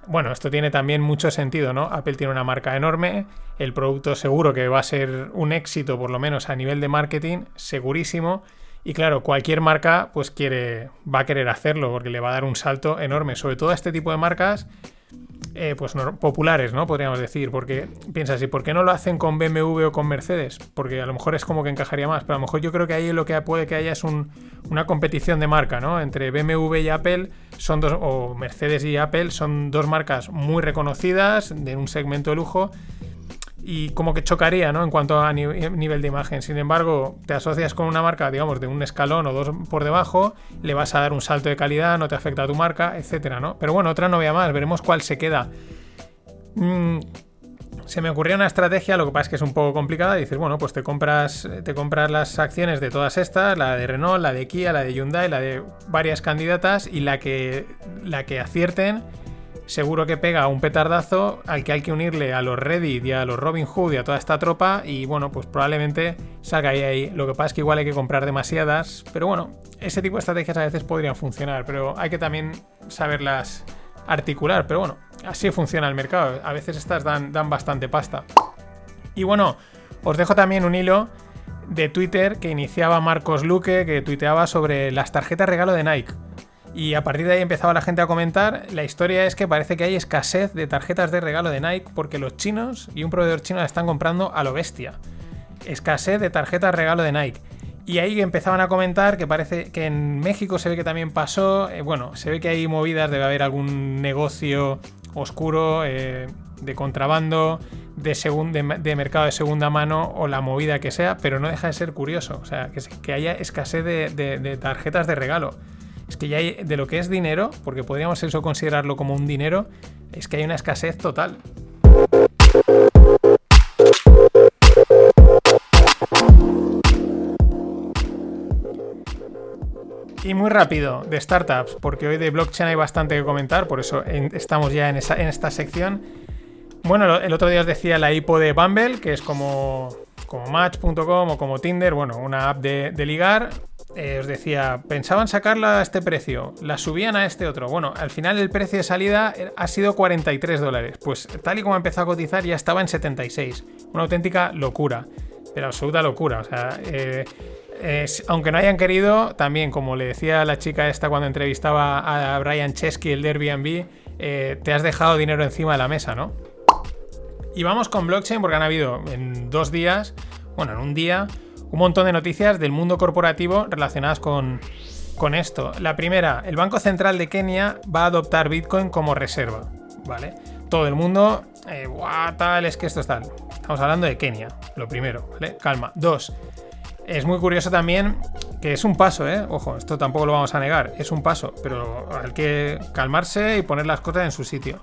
Bueno, esto tiene también mucho sentido, ¿no? Apple tiene una marca enorme, el producto seguro que va a ser un éxito, por lo menos a nivel de marketing, segurísimo. Y claro, cualquier marca pues quiere, va a querer hacerlo porque le va a dar un salto enorme, sobre todo a este tipo de marcas eh, pues populares, ¿no? Podríamos decir, porque piensas, ¿y por qué no lo hacen con BMW o con Mercedes? Porque a lo mejor es como que encajaría más, pero a lo mejor yo creo que ahí lo que puede que haya es una competición de marca, ¿no? Entre BMW y Apple son dos, o Mercedes y Apple son dos marcas muy reconocidas de un segmento de lujo y como que chocaría, ¿no? En cuanto a nivel de imagen. Sin embargo, te asocias con una marca, digamos, de un escalón o dos por debajo, le vas a dar un salto de calidad, no te afecta a tu marca, etcétera, ¿no? Pero bueno, otra novia más, veremos cuál se queda. Mm, se me ocurrió una estrategia, lo que pasa es que es un poco complicada. Dices, bueno, pues te compras, te compras las acciones de todas estas, la de Renault, la de Kia, la de Hyundai, la de varias candidatas, y la que, la que acierten seguro que pega un petardazo al que hay que unirle a los Reddit y a los Robin Hood y a toda esta tropa y bueno, pues probablemente salga ahí ahí. Lo que pasa es que igual hay que comprar demasiadas, pero bueno, ese tipo de estrategias a veces podrían funcionar, pero hay que también saberlas articular, pero bueno, así funciona el mercado. A veces estas dan, dan bastante pasta. Y bueno, os dejo también un hilo de Twitter que iniciaba Marcos Luque, que tuiteaba sobre las tarjetas regalo de Nike. Y a partir de ahí empezaba la gente a comentar. La historia es que parece que hay escasez de tarjetas de regalo de Nike porque los chinos y un proveedor chino la están comprando a lo bestia. Escasez de tarjetas de regalo de Nike. Y ahí empezaban a comentar que parece que en México se ve que también pasó. Eh, bueno, se ve que hay movidas, debe haber algún negocio oscuro eh, de contrabando, de, mercado de segunda mano o la movida que sea, pero no deja de ser curioso. O sea, que haya escasez de tarjetas de regalo es que ya hay, de lo que es dinero, porque podríamos eso considerarlo como un dinero, es que hay una escasez total. Y muy rápido, de startups, porque hoy de blockchain hay bastante que comentar, por eso estamos ya en, esta sección. Bueno, el otro día os decía la IPO de Bumble, que es como, como Match.com o como Tinder, bueno, una app de, de ligar, eh, os decía, pensaban sacarla a este precio, la subían a este otro. Bueno, al final el precio de salida ha sido 43 dólares. Pues tal y como empezó a cotizar ya estaba en 76. Una auténtica locura, pero absoluta locura. O sea, eh, aunque no hayan querido, también como le decía la chica esta cuando entrevistaba a Brian Chesky, el de Airbnb, eh, te has dejado dinero encima de la mesa, ¿no? Y vamos con blockchain porque han habido en dos días, bueno, en un día, un montón de noticias del mundo corporativo relacionadas con, con esto. La primera, el Banco Central de Kenia va a adoptar Bitcoin como reserva, ¿vale? Todo el mundo, eh, "Buah, tal, es que esto es tal. Estamos hablando de Kenia, lo primero, ¿vale? Calma. Dos, es muy curioso también que es un paso, ¿eh? Ojo, esto tampoco lo vamos a negar, es un paso, pero hay que calmarse y poner las cosas en su sitio.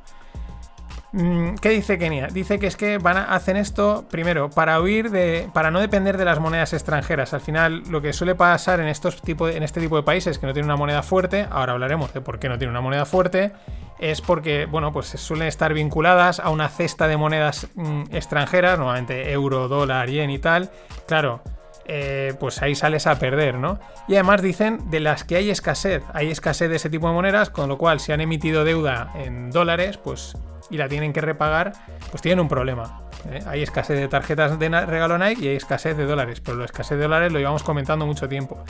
Mm, ¿Qué dice Kenia? Dice que es que van a, hacen esto primero para huir de. para no depender de las monedas extranjeras. Al final, lo que suele pasar en estos tipo en este tipo de países que no tienen una moneda fuerte, ahora hablaremos de por qué no tienen una moneda fuerte, es porque, bueno, pues suelen estar vinculadas a una cesta de monedas mm, extranjeras, normalmente euro, dólar, yen y tal. Claro. Eh, pues ahí sales a perder, ¿no? Y además dicen de las que hay escasez, hay escasez de ese tipo de monedas, con lo cual si han emitido deuda en dólares, pues y la tienen que repagar, pues tienen un problema. ¿eh? Hay escasez de tarjetas de regalo Nike y hay escasez de dólares, pero la escasez de dólares lo llevamos comentando mucho tiempo.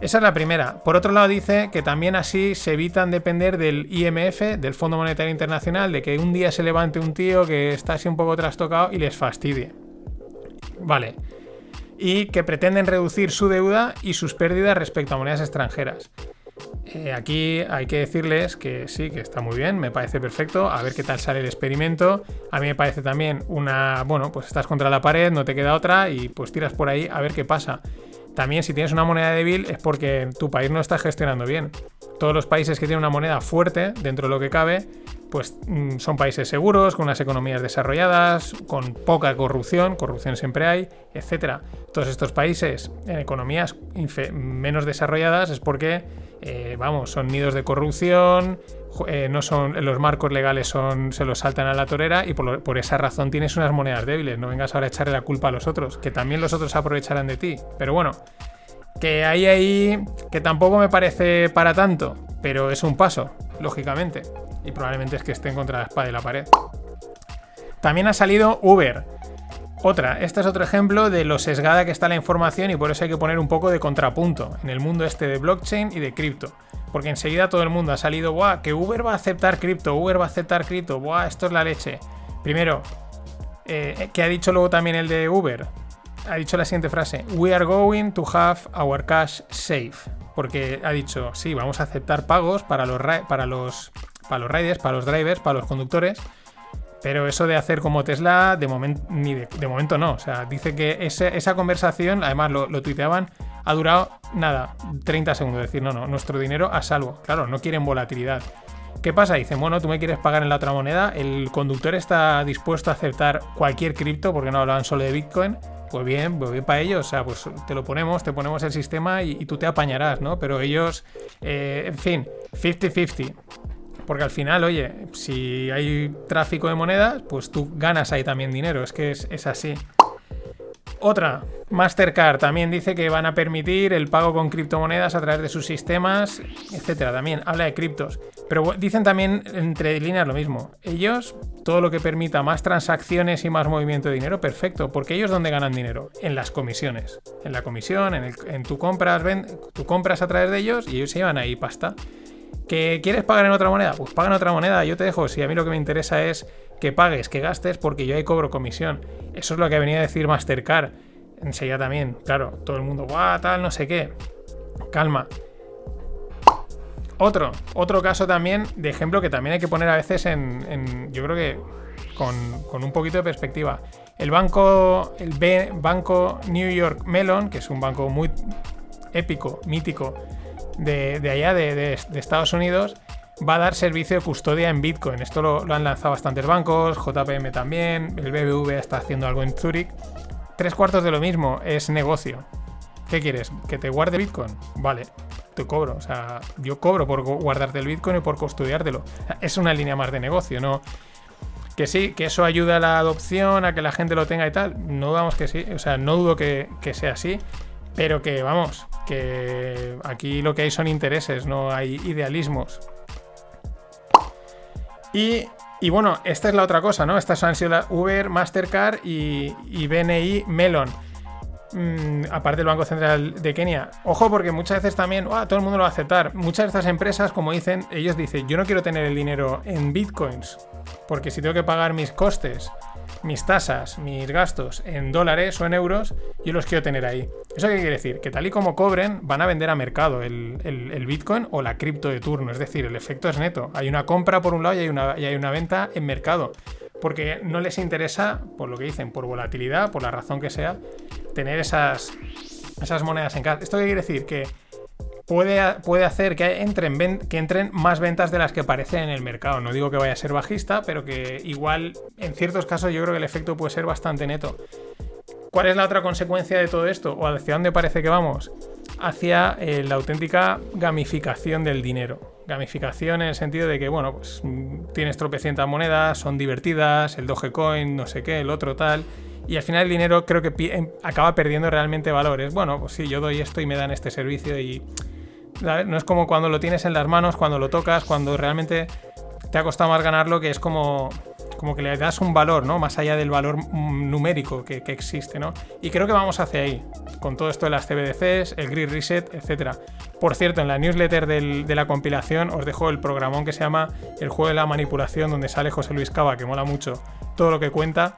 Esa es la primera. Por otro lado dice que también así se evitan depender del IMF, del Fondo Monetario Internacional, de que un día se levante un tío que está así un poco trastocado y les fastidie. Vale. Y que pretenden reducir su deuda y sus pérdidas respecto a monedas extranjeras. Eh, aquí hay que decirles que sí, que está muy bien, me parece perfecto. A ver qué tal sale el experimento. A mí me parece también una. Bueno, pues estás contra la pared, no te queda otra y pues tiras por ahí a ver qué pasa. También, si tienes una moneda débil, es porque tu país no está gestionando bien. Todos los países que tienen una moneda fuerte, dentro de lo que cabe, pues mm, son países seguros, con unas economías desarrolladas, con poca corrupción, corrupción siempre hay, etcétera. Todos estos países en economías menos desarrolladas es porque, eh, vamos, son nidos de corrupción, eh, no son, los marcos legales son, se los saltan a la torera y por, por esa razón tienes unas monedas débiles. No vengas ahora a echarle la culpa a los otros, que también los otros aprovecharán de ti. Pero bueno, que hay ahí que tampoco me parece para tanto, pero es un paso, lógicamente. Y probablemente es que estén contra la espada y la pared. También ha salido Uber. Otra, este es otro ejemplo de lo sesgada que está la información y por eso hay que poner un poco de contrapunto en el mundo este de blockchain y de cripto. Porque enseguida todo el mundo ha salido, ¡buah! Que Uber va a aceptar cripto, Uber va a aceptar cripto, ¡buah! Esto es la leche. Primero, eh, que ha dicho luego también el de Uber. Ha dicho la siguiente frase: We are going to have our cash safe. Porque ha dicho, sí, vamos a aceptar pagos para los, ra- para los, para los riders, para los drivers, para los conductores. Pero eso de hacer como Tesla, de, momento no. O sea, dice que esa conversación, además lo, lo tuiteaban, ha durado nada, 30 segundos. Es decir, no, no, nuestro dinero a salvo. Claro, no quieren volatilidad. ¿Qué pasa? Dicen, bueno, tú me quieres pagar en la otra moneda, el conductor está dispuesto a aceptar cualquier cripto, porque no hablaban solo de Bitcoin. Pues bien, pues bien para ellos, o sea, pues te lo ponemos, te ponemos el sistema y, y tú te apañarás, ¿no? Pero ellos, eh, en fin, 50-50. Porque al final, oye, si hay tráfico de monedas, pues tú ganas ahí también dinero, es que es, es así. Otra, Mastercard también dice que van a permitir el pago con criptomonedas a través de sus sistemas, etcétera. También habla de criptos. Pero dicen también entre líneas lo mismo. Ellos, todo lo que permita más transacciones y más movimiento de dinero, perfecto. Porque ellos, ¿dónde ganan dinero? En las comisiones. En la comisión, en, el, en tu compras, ven, tú compras a través de ellos y ellos se llevan ahí pasta. ¿Que quieres pagar en otra moneda? Pues paga en otra moneda, yo te dejo. Si a mí lo que me interesa es que pagues, que gastes, porque yo ahí cobro comisión. Eso es lo que venía a decir Mastercard. Enseguida también, claro, todo el mundo, guau, tal, no sé qué. Calma. Otro, otro caso también de ejemplo que también hay que poner a veces en, yo creo que con, con un poquito de perspectiva. El banco, el B- banco New York Mellon, que es un banco muy épico, mítico, de, de allá, de, de- Estados Unidos, va a dar servicio de custodia en Bitcoin. Esto lo, lo han lanzado bastantes bancos, JPM también, el BBV está haciendo algo en Zurich. Tres cuartos de lo mismo, es negocio. ¿Qué quieres? ¿Que te guarde Bitcoin? Vale, te cobro. O sea, yo cobro por gu- guardarte el Bitcoin y por custodiártelo. Es una línea más de negocio, ¿no? Que sí, que eso ayuda a la adopción, a que la gente lo tenga y tal. No dudamos que sí, o sea, no dudo que, que sea así. Pero que vamos, que aquí lo que hay son intereses, no hay idealismos. Y, y bueno, esta es la otra cosa, ¿no? Estas han sido Uber, Mastercard y, y BNI Melon. Mm, aparte del Banco Central de Kenia. Ojo, porque muchas veces también, "Ah, todo el mundo lo va a aceptar. Muchas de estas empresas, como dicen, ellos dicen, yo no quiero tener el dinero en bitcoins, porque si tengo que pagar mis costes, mis tasas, mis gastos en dólares o en euros, yo los quiero tener ahí. ¿Eso qué quiere decir? Que tal y como cobren, van a vender a mercado el, bitcoin o la cripto de turno. Es decir, el efecto es neto. Hay una compra por un lado y hay una venta en mercado. Porque no les interesa, por lo que dicen, por volatilidad, por la razón que sea, tener esas, esas monedas en casa. ¿Esto qué quiere decir? Que puede, puede hacer que entren, que entren más ventas de las que parecen en el mercado. No digo que vaya a ser bajista, pero que igual en ciertos casos yo creo que el efecto puede ser bastante neto. ¿Cuál es la otra consecuencia de todo esto? ¿O hacia dónde parece que vamos? Hacia eh, la auténtica gamificación del dinero. Gamificación en el sentido de que, bueno, pues mm, tienes tropecientas monedas, son divertidas, el Dogecoin, no sé qué, el otro tal. Y al final el dinero creo que em- acaba perdiendo realmente valores. Bueno, pues sí, yo doy esto y me dan este servicio y no es como cuando lo tienes en las manos, cuando lo tocas, cuando realmente te ha costado más ganarlo, que es como, como que le das un valor, ¿no? Más allá del valor mm, numérico que, que existe, ¿no? Y creo que vamos hacia ahí, con todo esto de las CBDCs, el Grid Reset, etc. Por cierto, en la newsletter de la compilación os dejo el programón que se llama El juego de la manipulación, donde sale José Luis Cava, que mola mucho todo lo que cuenta,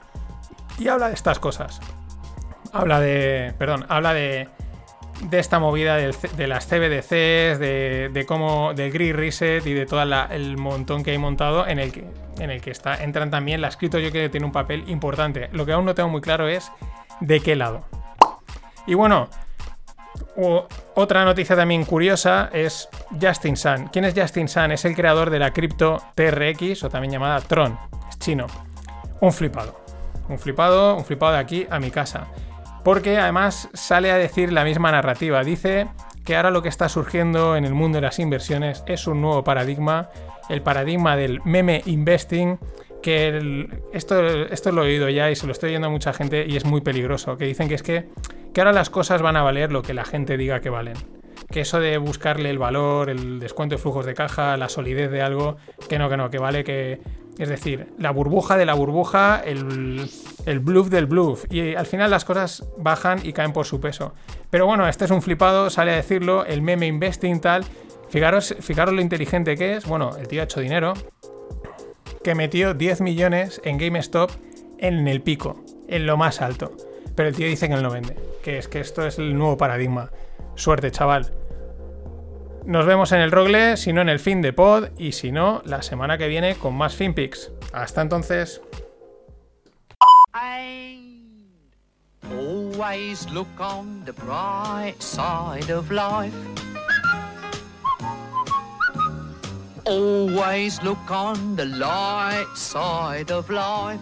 y habla de estas cosas. Habla de. Perdón, habla de. De esta movida de las CBDCs, de, cómo. del Grid Reset y de todo el montón que hay montado en el que, en el que está, entran también las cripto. Yo creo que tiene un papel importante. Lo que aún no tengo muy claro es de qué lado. Y bueno, otra noticia también curiosa es Justin Sun. ¿Quién es Justin Sun? Es el creador de la cripto TRX o también llamada Tron. Es chino. Un flipado. Un flipado, un flipado de aquí a mi casa. Porque además sale a decir la misma narrativa. Dice que ahora lo que está surgiendo en el mundo de las inversiones es un nuevo paradigma. El paradigma del meme investing. Que el- esto, esto lo he oído ya y se lo estoy oyendo a mucha gente y es muy peligroso. Que dicen que es que, que ahora las cosas van a valer lo que la gente diga que valen. Que eso de buscarle el valor, el descuento de flujos de caja, la solidez de algo, que no, que no, que vale que. Es decir, la burbuja de la burbuja, el, bluff del bluff. Y al final las cosas bajan y caen por su peso. Pero bueno, este es un flipado, sale a decirlo, el meme investing tal. Fijaros, lo inteligente que es. Bueno, el tío ha hecho dinero. Que metió 10 millones en GameStop en el pico, en lo más alto. Pero el tío dice que no lo vende. Que es que esto es el nuevo paradigma. Suerte, chaval. Nos vemos en el Rogle, si no en el fin de pod, y si no, la semana que viene con más FinPix. Hasta entonces. Always look on the bright side of life. Always look on the light side of life.